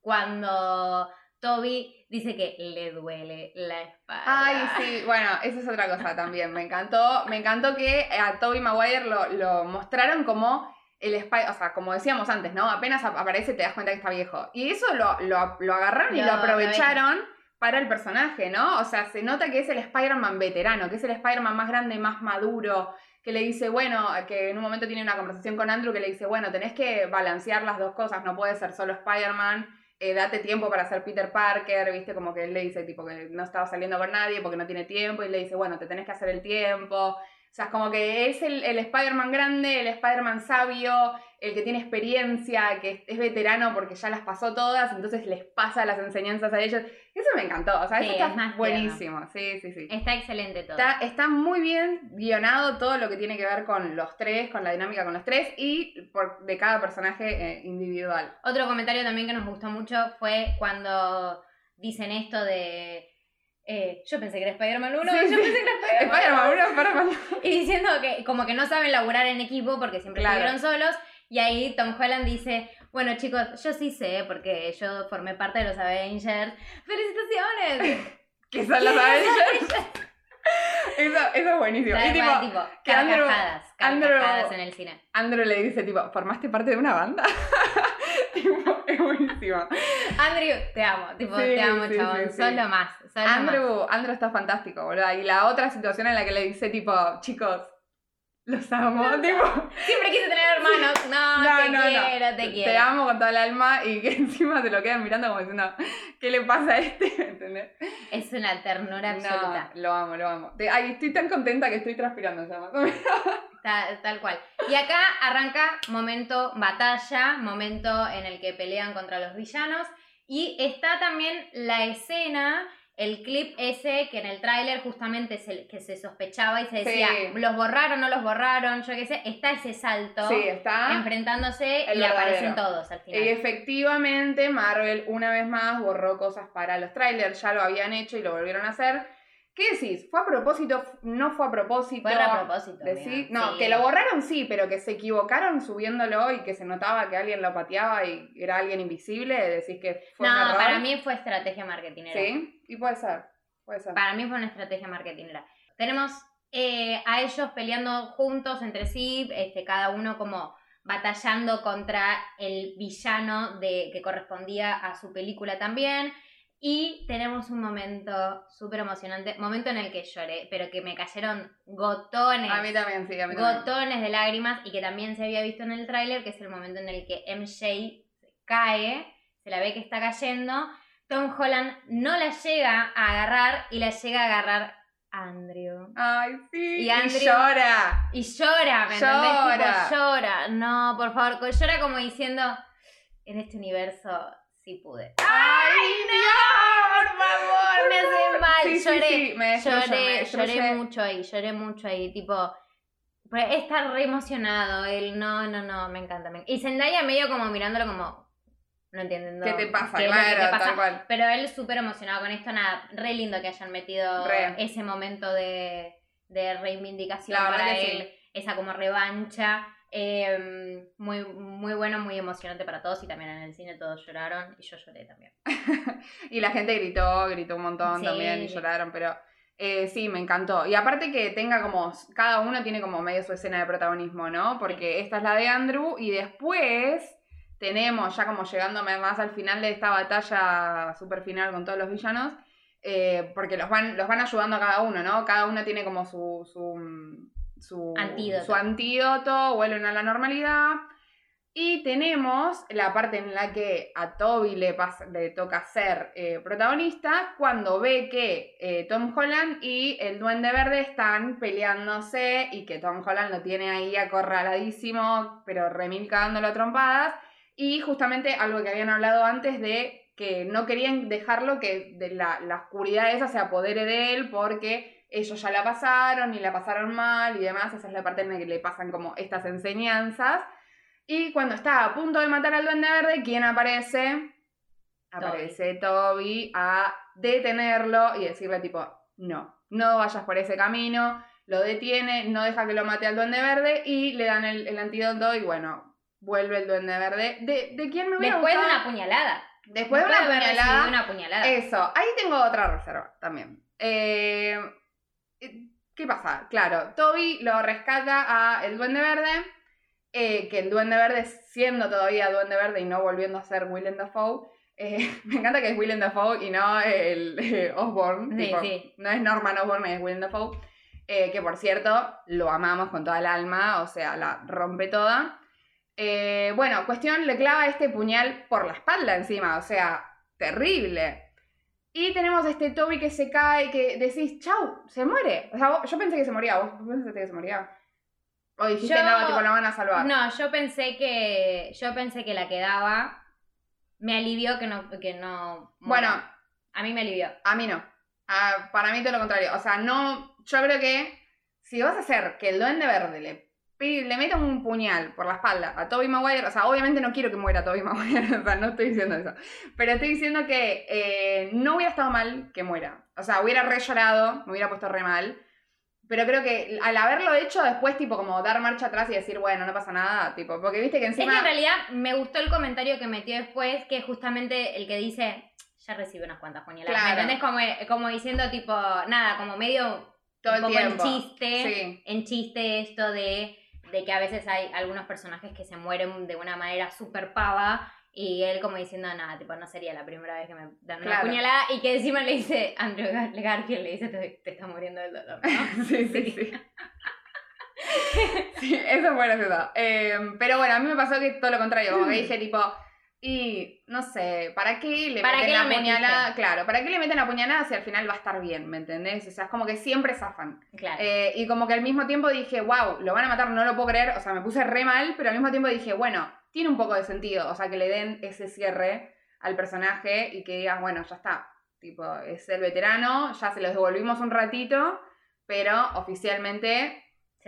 cuando Toby dice que le duele la espalda. Ay, sí, bueno, esa es otra cosa también. Me encantó, me encantó que a Toby Maguire lo, mostraron como el Spider, o sea, como decíamos antes, ¿no? Apenas aparece te das cuenta que está viejo. Y eso lo, lo, agarraron y lo aprovecharon para el personaje, ¿no? O sea, se nota que es el Spider-Man veterano, que es el Spider-Man más grande, más maduro, que le dice, bueno, que en un momento tiene una conversación con Andrew que le dice, bueno, tenés que balancear las dos cosas, no puede ser solo Spider-Man eh, date tiempo para ser Peter Parker, viste, como que él le dice, tipo, que no estaba saliendo con nadie porque no tiene tiempo, y le dice, bueno, te tenés que hacer el tiempo. O sea, es como que es el, el Spider-Man grande, el Spider-Man sabio, el que tiene experiencia, que es, veterano porque ya las pasó todas, entonces les pasa las enseñanzas a ellos. Eso me encantó, o sea, eso está buenísimo. Sí, sí, sí. Está excelente todo. Está, muy bien guionado todo lo que tiene que ver con los tres, con la dinámica con los tres y por, de cada personaje eh, individual. Otro comentario también que nos gustó mucho fue cuando dicen esto de eh, yo pensé que era Spider-Man 1, yo pensé que era Spider-Man Spider-Man 1, Y diciendo que como que no saben laburar en equipo porque siempre estuvieron solos. Y ahí Tom Holland dice, bueno chicos, yo sí sé porque yo formé parte de los Avengers. ¡Felicitaciones! ¿Qué son los Avengers? Eso, eso, es buenísimo. Y tipo, tipo que Andrew, Andrew, en el cine. Andrew le dice, tipo, ¿formaste parte de una banda? tipo, es buenísimo. Andrew, te amo, tipo, te amo, chabón. Sí, lo más. Andrew, Andrew está fantástico, boludo. Y la otra situación en la que le dice, tipo, chicos, los amo, tipo. Siempre quise tener hermanos. No, te quiero, te quiero. Te amo con toda el alma y que encima te lo quedan mirando como diciendo, ¿qué le pasa a este? ¿Entendés? Es una ternura absoluta. lo amo, lo amo. Ay, estoy tan contenta que estoy transpirando ya Tal, tal cual. Y acá arranca momento batalla, momento en el que pelean contra los villanos. Y está también la escena el clip ese que en el tráiler justamente se, que se sospechaba y se decía, los borraron, no los borraron, yo qué sé, está ese salto sí, está enfrentándose y aparecen todos al final. Y efectivamente Marvel una vez más borró cosas para los trailers, ya lo habían hecho y lo volvieron a hacer ¿Qué decís? ¿Fue a propósito? ¿No fue a propósito? Fue a propósito. No, que lo borraron sí, pero que se equivocaron subiéndolo y que se notaba que alguien lo pateaba y era alguien invisible. Decís que fue no, un error. para mí fue estrategia marketingera. Sí, y puede ser. Puede ser. Para mí fue una estrategia marketingera. Tenemos eh, a ellos peleando juntos entre sí, este, cada uno como batallando contra el villano de, que correspondía a su película también. Y tenemos un momento súper emocionante, momento en el que lloré, pero que me cayeron gotones. A mí también, sí, a mí Gotones de lágrimas y que también se había visto en el tráiler, que es el momento en el que MJ cae, se la ve que está cayendo. Tom Holland no la llega a agarrar y la llega a agarrar Andrew. Ay, sí. Y, Andrew, llora. Y llora, ¿me llora. llora. No, por favor, llora como diciendo, en este universo sí pude. ¡Ay, no! Por favor, me hace mal. lloré, me lloré, lloré mucho ahí, lloré mucho ahí, tipo... Está re emocionado él, no, no, no, me encanta. Me... Y Zendaya medio como mirándolo como, no entiendo. ¿Qué te pasa? Claro, tal cual. Pero él súper emocionado con esto, nada, re lindo que hayan metido ese momento de, de reivindicación para él, esa como revancha. Em, muy, muy bueno, muy emocionante para todos y también en el cine todos lloraron y yo lloré también. y la gente gritó, gritó un montón también y lloraron, pero eh, sí, me encantó. Y aparte que tenga como, cada uno tiene como medio su escena de protagonismo, ¿no? Porque esta es la de Andrew y después tenemos, ya como llegándome más al final de esta batalla super final con todos los villanos, eh, porque los van, los van ayudando a cada uno, ¿no? Cada uno tiene como su, su, antídoto. su antídoto, vuelven a la normalidad. Y tenemos la parte en la que a Toby le, le toca ser eh, protagonista cuando ve que eh, Tom Holland y el Duende Verde están peleándose y que Tom Holland lo tiene ahí acorraladísimo, pero remil cagándolo a trompadas. Y justamente algo que habían hablado antes de que no querían dejarlo que de la, oscuridad esa se apodere de él porque ellos ya la pasaron y la pasaron mal y demás. Esa es la parte en la que le pasan como estas enseñanzas. Y cuando está a punto de matar al duende verde, ¿quién aparece? Aparece Toby a detenerlo y decirle tipo, no, no vayas por ese camino. Lo detiene, no deja que lo mate al duende verde y le dan el, el antídoto y bueno, vuelve el duende verde. ¿De, de quién me hubiera Después de una puñalada. Después, de una puñalada. una puñalada. Eso, ahí tengo otra reserva también. Eh, ¿Qué pasa? Claro, Toby lo rescata a el duende verde. Eh, que el duende verde, siendo todavía duende verde y no volviendo a ser Willem Dafoe, eh, me encanta que es Willem Dafoe y no el Osborne. No es Norman Osborne, es Willem Dafoe. que por cierto, lo amamos con toda el alma, o sea, la rompe toda. Eh, bueno, cuestión, le clava este puñal por la espalda encima, o sea, terrible. Y tenemos este Toby que se cae, que decís, chau, se muere. O sea, yo pensé que se moría, vos pensaste que se moría. O dijiste, no, tipo, lo van a salvar. No, yo pensé que, yo pensé que la quedaba. Me alivió que no, que no. Bueno. A mí me alivió. A mí no. para mí todo lo contrario. O sea, no, yo creo que si vas a hacer que el duende verde le le meten un puñal por la espalda a Toby Maguire, o sea, obviamente no quiero que muera Toby Maguire, o sea, no estoy diciendo eso, pero estoy diciendo que eh, no hubiera estado mal que muera, o sea, hubiera re llorado, me hubiera puesto re mal, pero creo que al haberlo hecho después, tipo, como dar marcha atrás y decir, bueno, no pasa nada, tipo, porque viste que encima... Es que en realidad me gustó el comentario que metió después, que justamente el que dice, ya recibe unas cuantas puñaladas, claro. ¿me entendés? Como, como diciendo, tipo, nada, como medio... Todo el tiempo. en chiste, en chiste esto de de que a veces hay algunos personajes que se mueren de una manera súper pava y él como diciendo, nada, tipo, no sería la primera vez que me dan una puñalada y que encima le dice, Andrew Garfield le dice, te, te está muriendo del dolor, ¿no? sí, sí, sí. sí, eso es bueno, eh, pero bueno, a mí me pasó que todo lo contrario, como que dije, tipo, y no sé, ¿para qué le meten la puñalada? Claro, ¿para qué le meten la puñalada si al final va a estar bien? ¿Me entendés? O sea, es como que siempre zafan. Claro. Eh, y como que al mismo tiempo dije, wow, lo van a matar, no lo puedo creer. O sea, me puse re mal, pero al mismo tiempo dije, bueno, tiene un poco de sentido. O sea, que le den ese cierre al personaje y que digas, bueno, ya está. Tipo, es el veterano, ya se los devolvimos un ratito, pero oficialmente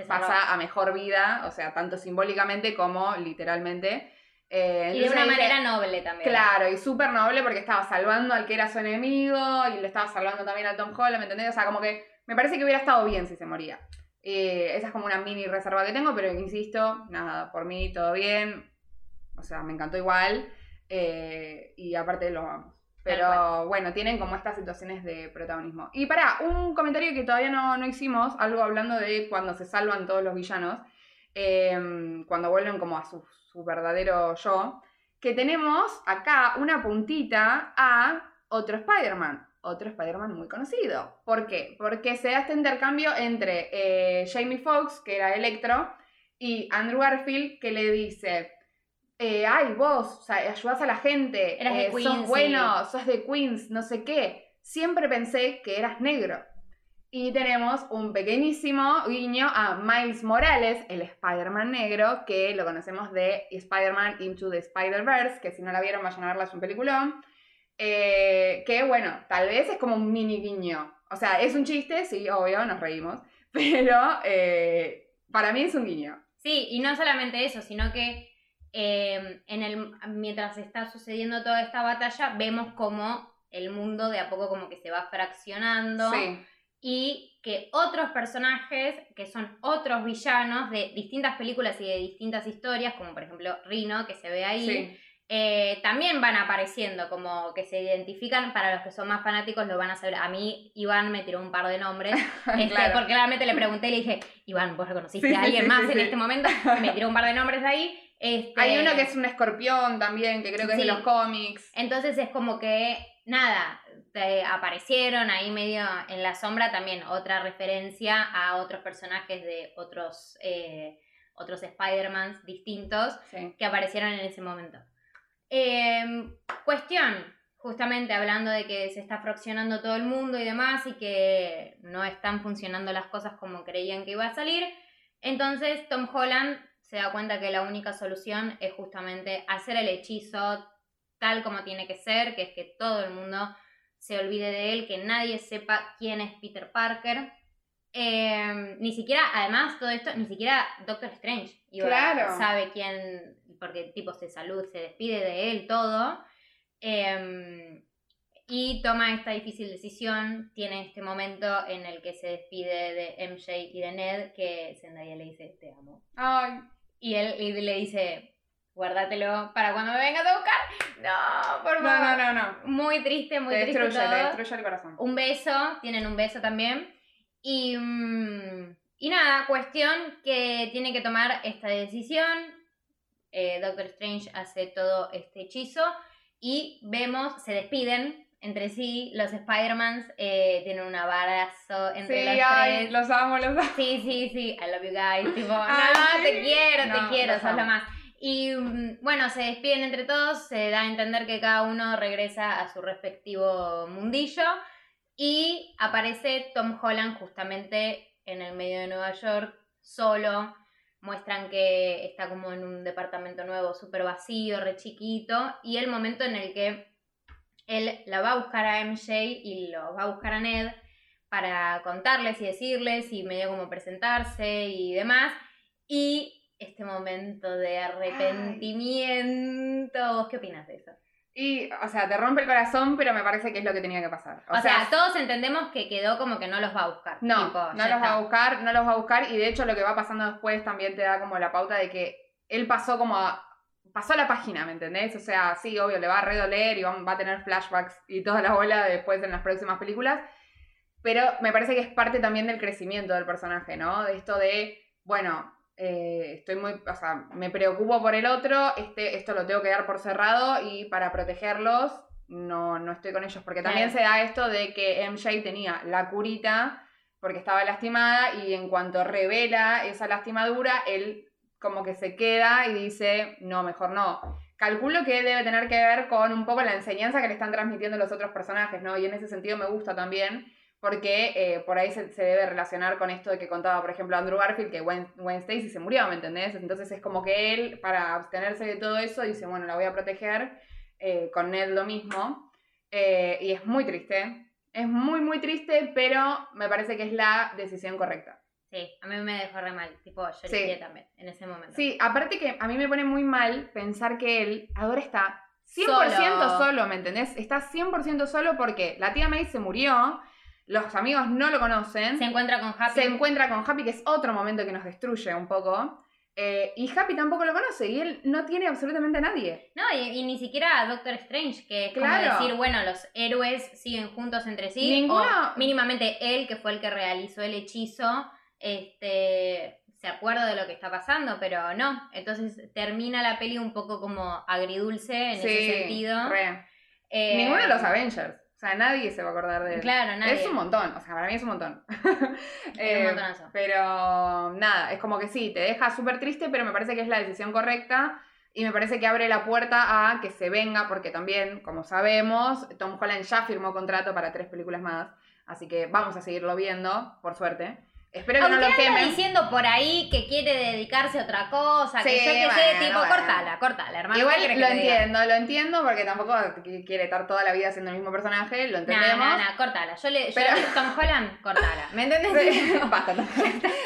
pasa a mejor vida, o sea, tanto simbólicamente como literalmente. Eh, y de una manera noble también. Claro, y súper noble porque estaba salvando al que era su enemigo y le estaba salvando también a Tom Holland, ¿me entendés? O sea, como que me parece que hubiera estado bien si se moría. Eh, esa es como una mini reserva que tengo, pero insisto, nada, por mí todo bien. O sea, me encantó igual. Eh, y aparte lo vamos. Pero bueno, tienen como estas situaciones de protagonismo. Y para, un comentario que todavía no, no hicimos, algo hablando de cuando se salvan todos los villanos, cuando vuelven como a su, su verdadero yo, que tenemos acá una puntita a otro Spider-Man otro Spider-Man muy conocido. ¿Por qué? Porque se da este intercambio entre eh, Jamie Foxx, que era Electro, y Andrew Garfield, que le dice, eh, ay, vos, o ayudás a la gente, eh, sos bueno, sos de Queens, no sé qué. Siempre pensé que eras negro. Y tenemos un pequeñísimo guiño a Miles Morales, el Spider-Man negro, que lo conocemos de Spider-Man Into the Spider-Verse, que si no la vieron vayan a verla, es un peliculón. Eh, que bueno, tal vez es como un mini guiño. O sea, es un chiste, sí, obvio, nos reímos. Pero para mí es un guiño. Sí, y no solamente eso, sino que Em, en el, mientras está sucediendo toda esta batalla, vemos como el mundo de a poco como que se va fraccionando y que otros personajes, que son otros villanos de distintas películas y de distintas historias, como por ejemplo Rino, que se ve ahí, eh, también van apareciendo, como que se identifican, para los que son más fanáticos lo van a saber. A mí Iván me tiró un par de nombres, este, porque realmente le pregunté y le dije, Iván, ¿vos reconociste a alguien más en este momento? Me tiró un par de nombres ahí. Este, Hay uno que es un escorpión también, que creo que es de los cómics. Entonces es como que, nada, aparecieron ahí medio en la sombra también otra referencia a otros personajes de otros, eh, otros Spider-Mans distintos que aparecieron en ese momento. Em, cuestión, justamente hablando de que se está fraccionando todo el mundo y demás y que no están funcionando las cosas como creían que iba a salir. Entonces Tom Holland se da cuenta que la única solución es justamente hacer el hechizo tal como tiene que ser, que es que todo el mundo se olvide de él, que nadie sepa quién es Peter Parker. Em, ni siquiera, además, todo esto, ni siquiera Doctor Strange sabe quién, porque tipo se salud, se despide de él, todo. Em, y toma esta difícil decisión, tiene este momento en el que se despide de MJ y de Ned, que Zendaya le dice, te amo. Ay. Y él le dice, guárdatelo para cuando me vengas a buscar. No, por favor. No, no, no, Muy triste, muy te triste. Destruye, Te destruye el corazón. Un beso, tienen un beso también. Y, mm, y nada, cuestión que tiene que tomar esta decisión. Eh, Doctor Strange hace todo este hechizo y vemos, se despiden entre sí, los Spider-Mans eh, tienen un abrazo entre sí, los ay, los amo, los amo. Sí, sí, sí, I love you guys, tipo, no, te quiero, te quiero, sos lo más. Y mm, bueno, se despiden entre todos, se da a entender que cada uno regresa a su respectivo mundillo y aparece Tom Holland justamente en el medio de Nueva York, solo. Muestran que está como en un departamento nuevo, súper vacío, re chiquito, y el momento en el que él la va a buscar a MJ y lo va a buscar a Ned para contarles y decirles y medio como presentarse y demás. Y este momento de arrepentimiento, ¿vos qué opinas de eso? Y, o sea, te rompe el corazón, pero me parece que es lo que tenía que pasar. O, sea, todos entendemos que quedó como que no los va a buscar. No, no los va a buscar, no los va a buscar. Y de hecho, lo que va pasando después también te da como la pauta de que él pasó como a pasó la página, ¿me entendés? O sea, sí, obvio, le va a redoler y va, a tener flashbacks y toda la bola después en las próximas películas. Pero me parece que es parte también del crecimiento del personaje, ¿no? De esto de, bueno, eh, estoy muy, o sea, me preocupo por el otro, este, esto lo tengo que dar por cerrado y para protegerlos no, no estoy con ellos. Porque también se da esto de que MJ tenía la curita porque estaba lastimada y en cuanto revela esa lastimadura, él como que se queda y dice, no, mejor no. Calculo que debe tener que ver con un poco la enseñanza que le están transmitiendo los otros personajes, ¿no? Y en ese sentido me gusta también, porque eh, por ahí se, debe relacionar con esto de que contaba, por ejemplo, Andrew Garfield, que Gwen, Stacy se murió, ¿me entendés? Entonces es como que él, para abstenerse de todo eso, dice, bueno, la voy a proteger, eh, con Ned lo mismo, eh, y es muy triste, es muy, muy triste, pero me parece que es la decisión correcta. Sí, a mí me dejó re mal, tipo, yo sí. también, en ese momento. Sí, aparte que a mí me pone muy mal pensar que él ahora está 100% solo. ¿me entendés? Está 100% solo porque la tía May se murió, los amigos no lo conocen. Se encuentra con Happy. Se encuentra con Happy, que es otro momento que nos destruye un poco. Eh, y Happy tampoco lo conoce y él no tiene absolutamente a nadie. No, y, ni siquiera a Doctor Strange, que es como decir, bueno, los héroes siguen juntos entre sí. Ninguno... O mínimamente él, que fue el que realizó el hechizo, este se acuerda de lo que está pasando, pero no. Entonces termina la peli un poco como agridulce en ese sentido. Eh, Ninguno de los Avengers. O sea, nadie se va a acordar de él. Claro, nadie. Es un montón, o sea, para mí es un montón. es un eh, Pero nada, es como que sí, te deja súper triste, pero me parece que es la decisión correcta. Y me parece que abre la puerta a que se venga, porque también, como sabemos, Tom Holland ya firmó contrato para tres películas más. Así que vamos a seguirlo viendo, por suerte. Espero que no lo quemen. diciendo por ahí que quiere dedicarse a otra cosa, que yo que sé, tipo, cortala, cortala, hermano. Igual lo entiendo, lo entiendo, porque tampoco quiere estar toda la vida siendo el mismo personaje, lo entendemos. No, no, no, cortala. Yo le, Pero... yo Tom Holland, cortala. ¿Me entendés? Basta,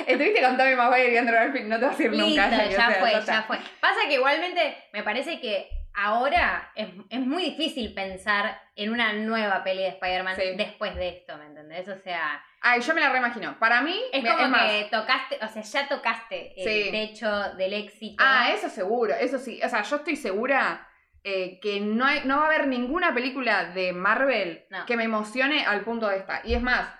Estuviste con Tommy Maguire y Andrew Garfield, no te vas a ir nunca. Ya, ya fue, ya fue. Pasa que igualmente me parece que ahora es, es, muy difícil pensar en una nueva peli de Spider-Man después de esto, ¿me entendés? O sea... Ay, yo me la reimagino. Para mí... Es como que tocaste, o sea, ya tocaste el techo del éxito. Ah, eso seguro, eso sí. O sea, yo estoy segura eh, que no, hay, no va a haber ninguna película de Marvel que me emocione al punto de esta. Y es más,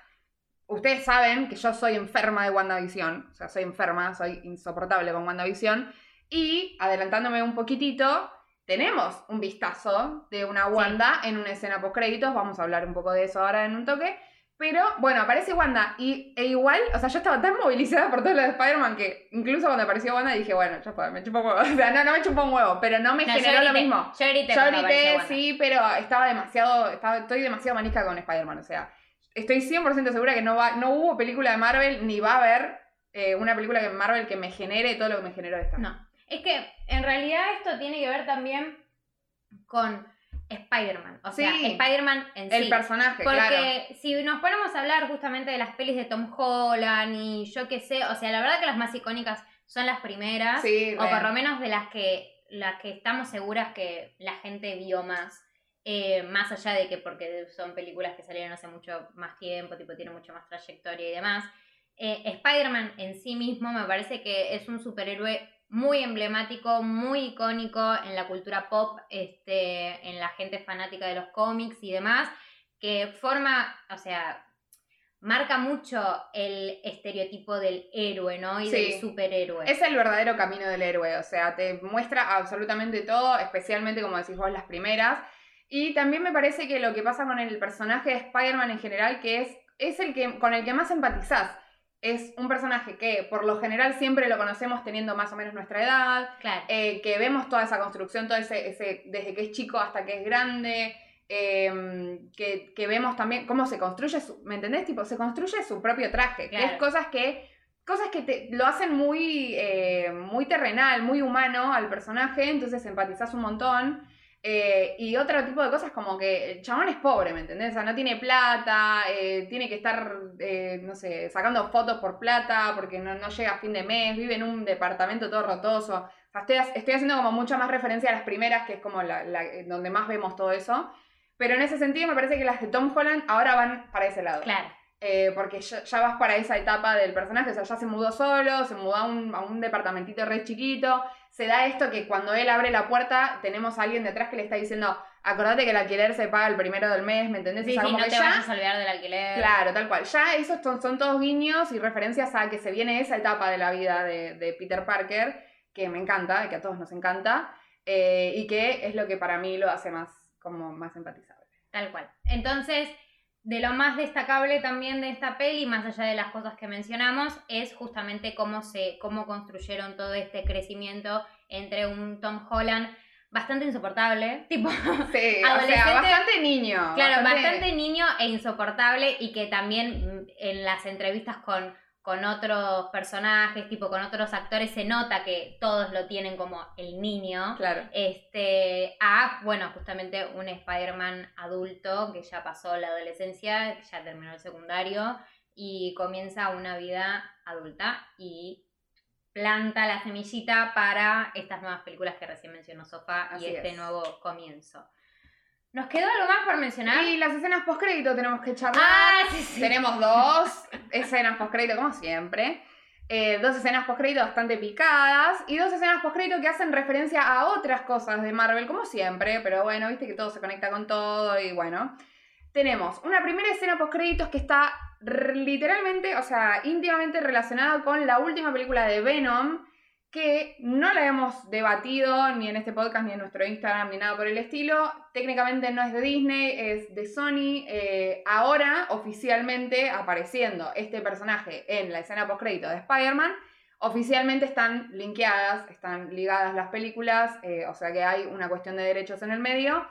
ustedes saben que yo soy enferma de WandaVision. O sea, soy enferma, soy insoportable con WandaVision. Y adelantándome un poquitito, tenemos un vistazo de una Wanda en una escena post créditos, vamos a hablar un poco de eso ahora en un toque. Pero bueno, aparece Wanda y e igual, o sea, yo estaba tan movilizada por todo lo de Spider-Man que incluso cuando apareció Wanda dije, bueno, ya fue, me chupó un huevo. O sea, no, no me chupó un huevo, pero no me generó lo mismo. Yo grité, sí, pero estaba demasiado, estaba, estoy demasiado manisca con Spider-Man. O sea, estoy 100% segura que no, va, no hubo película de Marvel ni va a haber eh, una película de Marvel que me genere todo lo que me generó esta. No. Es que en realidad esto tiene que ver también con Spider-Man. O sea, Spider-Man en sí. El personaje, Porque si nos ponemos a hablar justamente de las pelis de Tom Holland y yo qué sé, o sea, la verdad que las más icónicas son las primeras. o por lo menos de las que, las que estamos seguras que la gente vio más. Eh, más allá de que porque son películas que salieron hace mucho más tiempo, tipo tiene mucho más trayectoria y demás. Eh, Spider-Man en sí mismo me parece que es un superhéroe muy emblemático, muy icónico en la cultura pop, este, en la gente fanática de los cómics y demás, que forma, o sea, marca mucho el estereotipo del héroe, ¿no? Y del superhéroe. Es el verdadero camino del héroe, o sea, te muestra absolutamente todo, especialmente como decís vos las primeras. Y también me parece que lo que pasa con el personaje de Spider-Man en general, que es, es el que, con el que más empatizás es un personaje que por lo general siempre lo conocemos teniendo más o menos nuestra edad, eh, que vemos toda esa construcción, todo ese, ese, desde que es chico hasta que es grande, em, que, vemos también cómo se construye, su, ¿me entendés? Tipo, se construye su propio traje, que es cosas que, cosas que te, lo hacen muy, eh, muy terrenal, muy humano al personaje, entonces empatizás un montón. Eh, y otro tipo de cosas como que el chabón es pobre, ¿me entendés? O sea, no tiene plata, eh, tiene que estar, eh, no sé, sacando fotos por plata porque no, llega a fin de mes, vive en un departamento todo rotoso. O estoy, haciendo como mucha más referencia a las primeras, que es como la, donde más vemos todo eso. Pero en ese sentido me parece que las de Tom Holland ahora van para ese lado. Claro. Porque ya, vas para esa etapa del personaje, o sea, ya se mudó solo, se mudó a un, a un departamentito re chiquito, se da esto que cuando él abre la puerta tenemos a alguien detrás que le está diciendo, acordate que el alquiler se paga el primero del mes, ¿me entendés? Sí, no te ya, vayas a olvidar del alquiler. Claro, tal cual. Ya esos son, todos guiños y referencias a que se viene esa etapa de la vida de, Peter Parker, que me encanta, que a todos nos encanta, eh, y que es lo que para mí lo hace más, como más empatizable. Tal cual. Entonces, de lo más destacable también de esta peli, más allá de las cosas que mencionamos, es justamente cómo se, cómo construyeron todo este crecimiento entre un Tom Holland bastante insoportable, tipo sí, o sea, bastante niño. Claro, bastante niño e insoportable y que también mm, en las entrevistas con con otros personajes, tipo con otros actores, se nota que todos lo tienen como el niño. Claro. Este, a, bueno, justamente un Spider-Man adulto que ya pasó la adolescencia, que ya terminó el secundario y comienza una vida adulta y planta la semillita para estas nuevas películas que recién mencionó Sofa y este nuevo comienzo. ¿Nos quedó algo más por mencionar? Y las escenas post-crédito tenemos que charlar. Ah, sí, sí. Tenemos dos escenas post-crédito, como siempre. Eh, dos escenas post-crédito bastante picadas. Y dos escenas post-crédito que hacen referencia a otras cosas de Marvel, como siempre. Pero bueno, viste que todo se conecta con todo y bueno. Tenemos una primera escena post-créditos que está literalmente, o sea, íntimamente relacionada con la última película de Venom que no la hemos debatido ni en este podcast, ni en nuestro Instagram, ni nada por el estilo. Técnicamente no es de Disney, es de Sony. Eh, ahora, oficialmente, apareciendo este personaje en la escena post-crédito de Spider-Man, oficialmente están linkeadas, están ligadas las películas, eh, o sea que hay una cuestión de derechos en el medio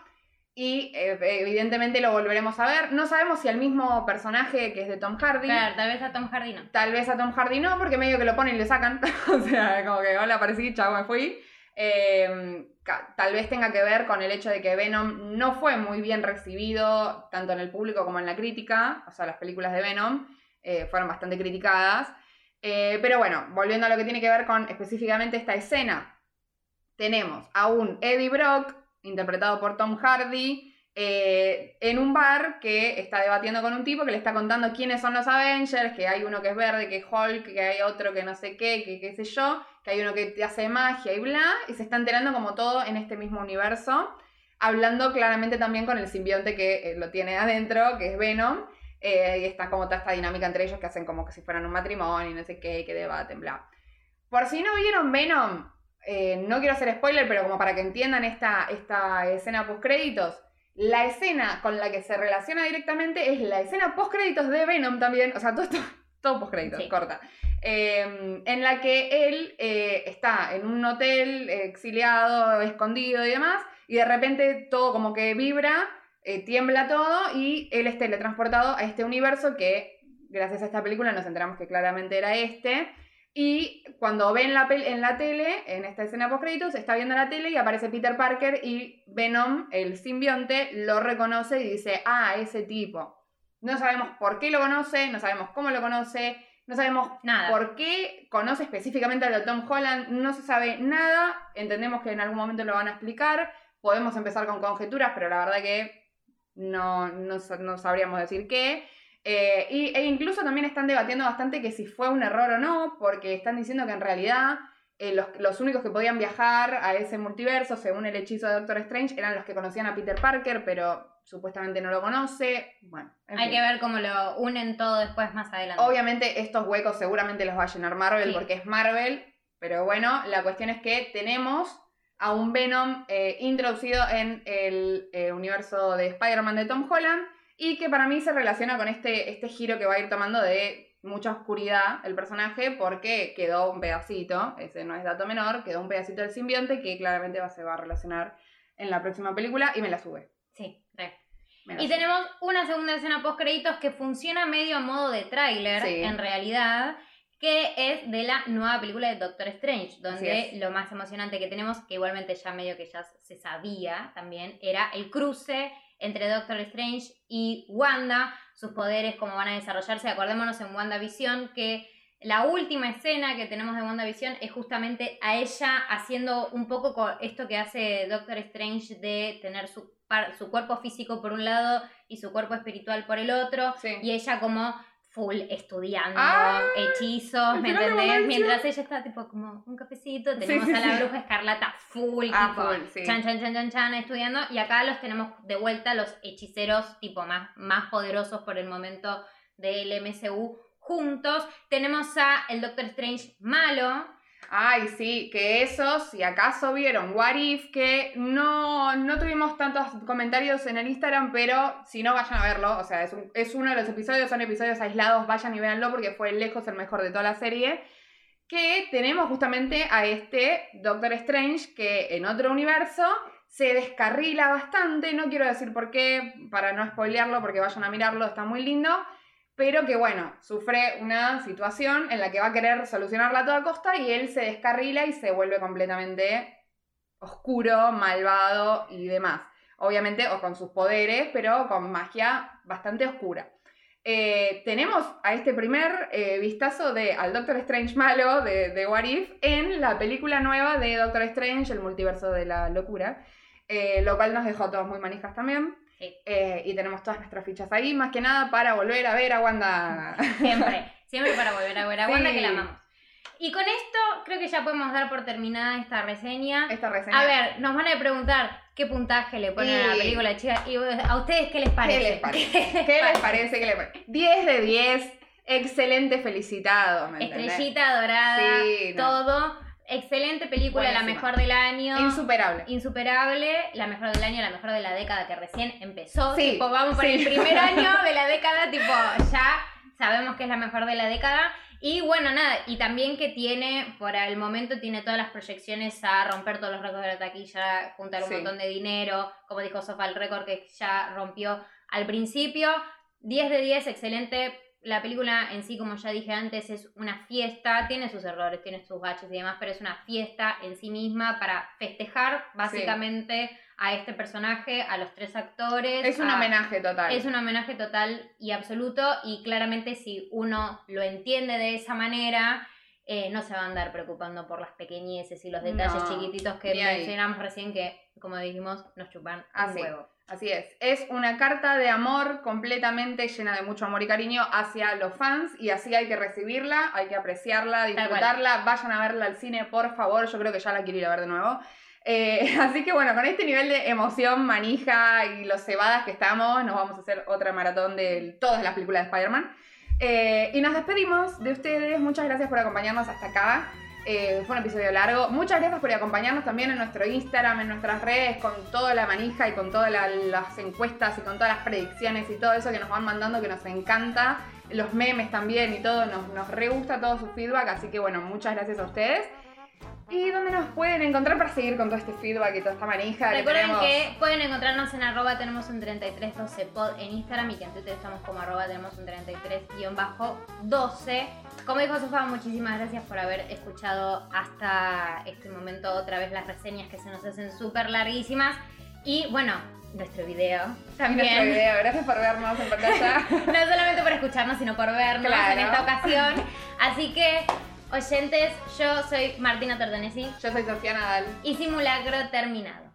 y eh, evidentemente lo volveremos a ver. No sabemos si al mismo personaje que es de Tom Hardy. Claro, tal vez a Tom Hardy no. Tal vez a Tom Hardy no, porque medio que lo ponen y le sacan. o sea, como que hola, aparecí, chao, me fui. Em, tal vez tenga que ver con el hecho de que Venom no fue muy bien recibido, tanto en el público como en la crítica. O sea, las películas de Venom eh, fueron bastante criticadas. Eh, pero bueno, volviendo a lo que tiene que ver con específicamente esta escena, tenemos a un Eddie Brock interpretado por Tom Hardy, eh, en un bar que está debatiendo con un tipo que le está contando quiénes son los Avengers, que hay uno que es verde, que es Hulk, que hay otro que no sé qué, que qué sé yo, que hay uno que hace magia y bla, y se está enterando como todo en este mismo universo, hablando claramente también con el simbionte que eh, lo tiene adentro, que es Venom, eh, y está como toda esta dinámica entre ellos que hacen como que si fueran un matrimonio y no sé qué, que debaten, bla. Por si no vieron Venom, eh, no quiero hacer spoiler, pero como para que entiendan esta, esta escena post-créditos, la escena con la que se relaciona directamente es la escena post-créditos de Venom también, o sea, todo esto, todo post-créditos, corta, em, en la que él eh, está en un hotel exiliado, escondido y demás, y de repente todo como que vibra, eh, tiembla todo y él es teletransportado a este universo que, gracias a esta película, nos enteramos que claramente era este. Y cuando ve en la, en la tele, en esta escena post créditos, está viendo la tele y aparece Peter Parker y Venom, el simbionte, lo reconoce y dice, ah, ese tipo. No sabemos por qué lo conoce, no sabemos cómo lo conoce, no sabemos nada. por qué conoce específicamente a Tom Holland, no se sabe nada, entendemos que en algún momento lo van a explicar, podemos empezar con conjeturas, pero la verdad que no, no, no sabríamos decir qué. Eh, y, e incluso también están debatiendo bastante que si fue un error o no, porque están diciendo que en realidad eh, los, únicos que podían viajar a ese multiverso, según el hechizo de Doctor Strange, eran los que conocían a Peter Parker, pero supuestamente no lo conoce. Bueno, hay que ver cómo lo unen todo después más adelante. Obviamente estos huecos seguramente los va a llenar Marvel porque es Marvel, pero bueno, la cuestión es que tenemos a un Venom eh, introducido en el universo de Spider-Man de Tom Holland y que para mí se relaciona con este, este giro que va a ir tomando de mucha oscuridad el personaje porque quedó un pedacito, ese no es dato menor, quedó un pedacito del simbionte que claramente va, se va a relacionar en la próxima película y me la sube. Sí, re. Y tenemos una segunda escena post créditos que funciona medio a modo de tráiler, en realidad, que es de la nueva película de Doctor Strange, donde lo más emocionante que tenemos, que igualmente ya medio que ya se sabía también, era el cruce entre Doctor Strange y Wanda, sus poderes, cómo van a desarrollarse. Acordémonos en WandaVision que la última escena que tenemos de WandaVision es justamente a ella haciendo un poco esto que hace Doctor Strange de tener su, su cuerpo físico por un lado y su cuerpo espiritual por el otro. Y ella como full estudiando ah, hechizos, ¿me entendés? Mientras ella está tipo como un cafecito, tenemos a la bruja escarlata full, ah, tipo, chan, chan, chan, chan, chan, estudiando, y acá los tenemos de vuelta los hechiceros tipo más, más poderosos por el momento del MCU juntos. Tenemos a el Doctor Strange malo, Ay, sí, que esos, si acaso vieron What If, que no, no tuvimos tantos comentarios en el Instagram, pero si no, vayan a verlo. O sea, es, es uno de los episodios, son episodios aislados, vayan y véanlo porque fue lejos el mejor de toda la serie. Que tenemos justamente a este Doctor Strange que en otro universo se descarrila bastante. No quiero decir por qué, para no spoilearlo, porque vayan a mirarlo, está muy lindo pero que bueno, sufre una situación en la que va a querer solucionarla a toda costa y él se descarrila y se vuelve completamente oscuro, malvado y demás. Obviamente, o con sus poderes, pero con magia bastante oscura. eh, tenemos a este primer eh, vistazo de al Doctor Strange malo de, de What If en la película nueva de Doctor Strange, el multiverso de la locura, eh, lo cual nos dejó todos muy manijas también. Y tenemos todas nuestras fichas ahí, más que nada para volver a ver a Wanda. Siempre, siempre para volver a ver a Wanda que la amamos. Y con esto creo que ya podemos dar por terminada esta reseña. Esta reseña. A ver, nos van a preguntar qué puntaje le ponen a la película, chicas. ¿Y a ustedes qué les parece? ¿Qué les parece? ¿Qué, les parece? ¿Qué les parece? 10 de 10. Excelente, felicitado. Estrellita dorada, todo. Excelente película, la mejor del año. Insuperable. Insuperable, la mejor del año, la mejor de la década que recién empezó. Sí, tipo, vamos por el primer año de la década, tipo, ya sabemos que es la mejor de la década. Y bueno, nada, y también que tiene, por el momento, tiene todas las proyecciones a romper todos los récords de la taquilla, juntar un montón de dinero, como dijo Sofa, el récord que ya rompió al principio. 10 de 10, excelente. La película en sí, como ya dije antes, es una fiesta, tiene sus errores, tiene sus baches y demás, pero es una fiesta en sí misma para festejar básicamente a este personaje, a los tres actores. Es un homenaje total. Es un homenaje total y absoluto y claramente si uno lo entiende de esa manera, eh, no se va a andar preocupando por las pequeñeces y los detalles chiquititos que mencionamos recién que, como dijimos, nos chupan Así, un huevo. Así es. Es una carta de amor completamente llena de mucho amor y cariño hacia los fans y así hay que recibirla, hay que apreciarla, disfrutarla. Vayan a verla al cine, por favor. Yo creo que ya la quiero ir a ver de nuevo. Eh, así que bueno, con este nivel de emoción, manija y los cebadas que estamos, nos vamos a hacer otra maratón de todas las películas de Spider-Man. Eh, y nos despedimos de ustedes. Muchas gracias por acompañarnos hasta acá. Eh, fue un episodio largo. Muchas gracias por acompañarnos también en nuestro Instagram, en nuestras redes, con toda la manija y con todas las encuestas y con todas las predicciones y todo eso que nos van mandando, que nos encanta. Los memes también y todo, nos, nos re gusta todo su feedback. Así que bueno, muchas gracias a ustedes. ¿Y dónde nos pueden encontrar para seguir con todo este feedback y toda esta manija? Recuerden que, pueden encontrarnos en arroba tenemos un 3312 pod en Instagram y que en Twitter estamos como arroba tenemos un 33-12. Como dijo Sofá, muchísimas gracias por haber escuchado hasta este momento otra vez las reseñas que se nos hacen súper larguísimas. Y bueno, nuestro video también. Nuestro video, gracias por vernos en pantalla. no solamente por escucharnos, sino por vernos en esta ocasión. Así que Oyentes, yo soy Martina Tortonesi. Yo soy Sofía Nadal. Y simulacro terminado.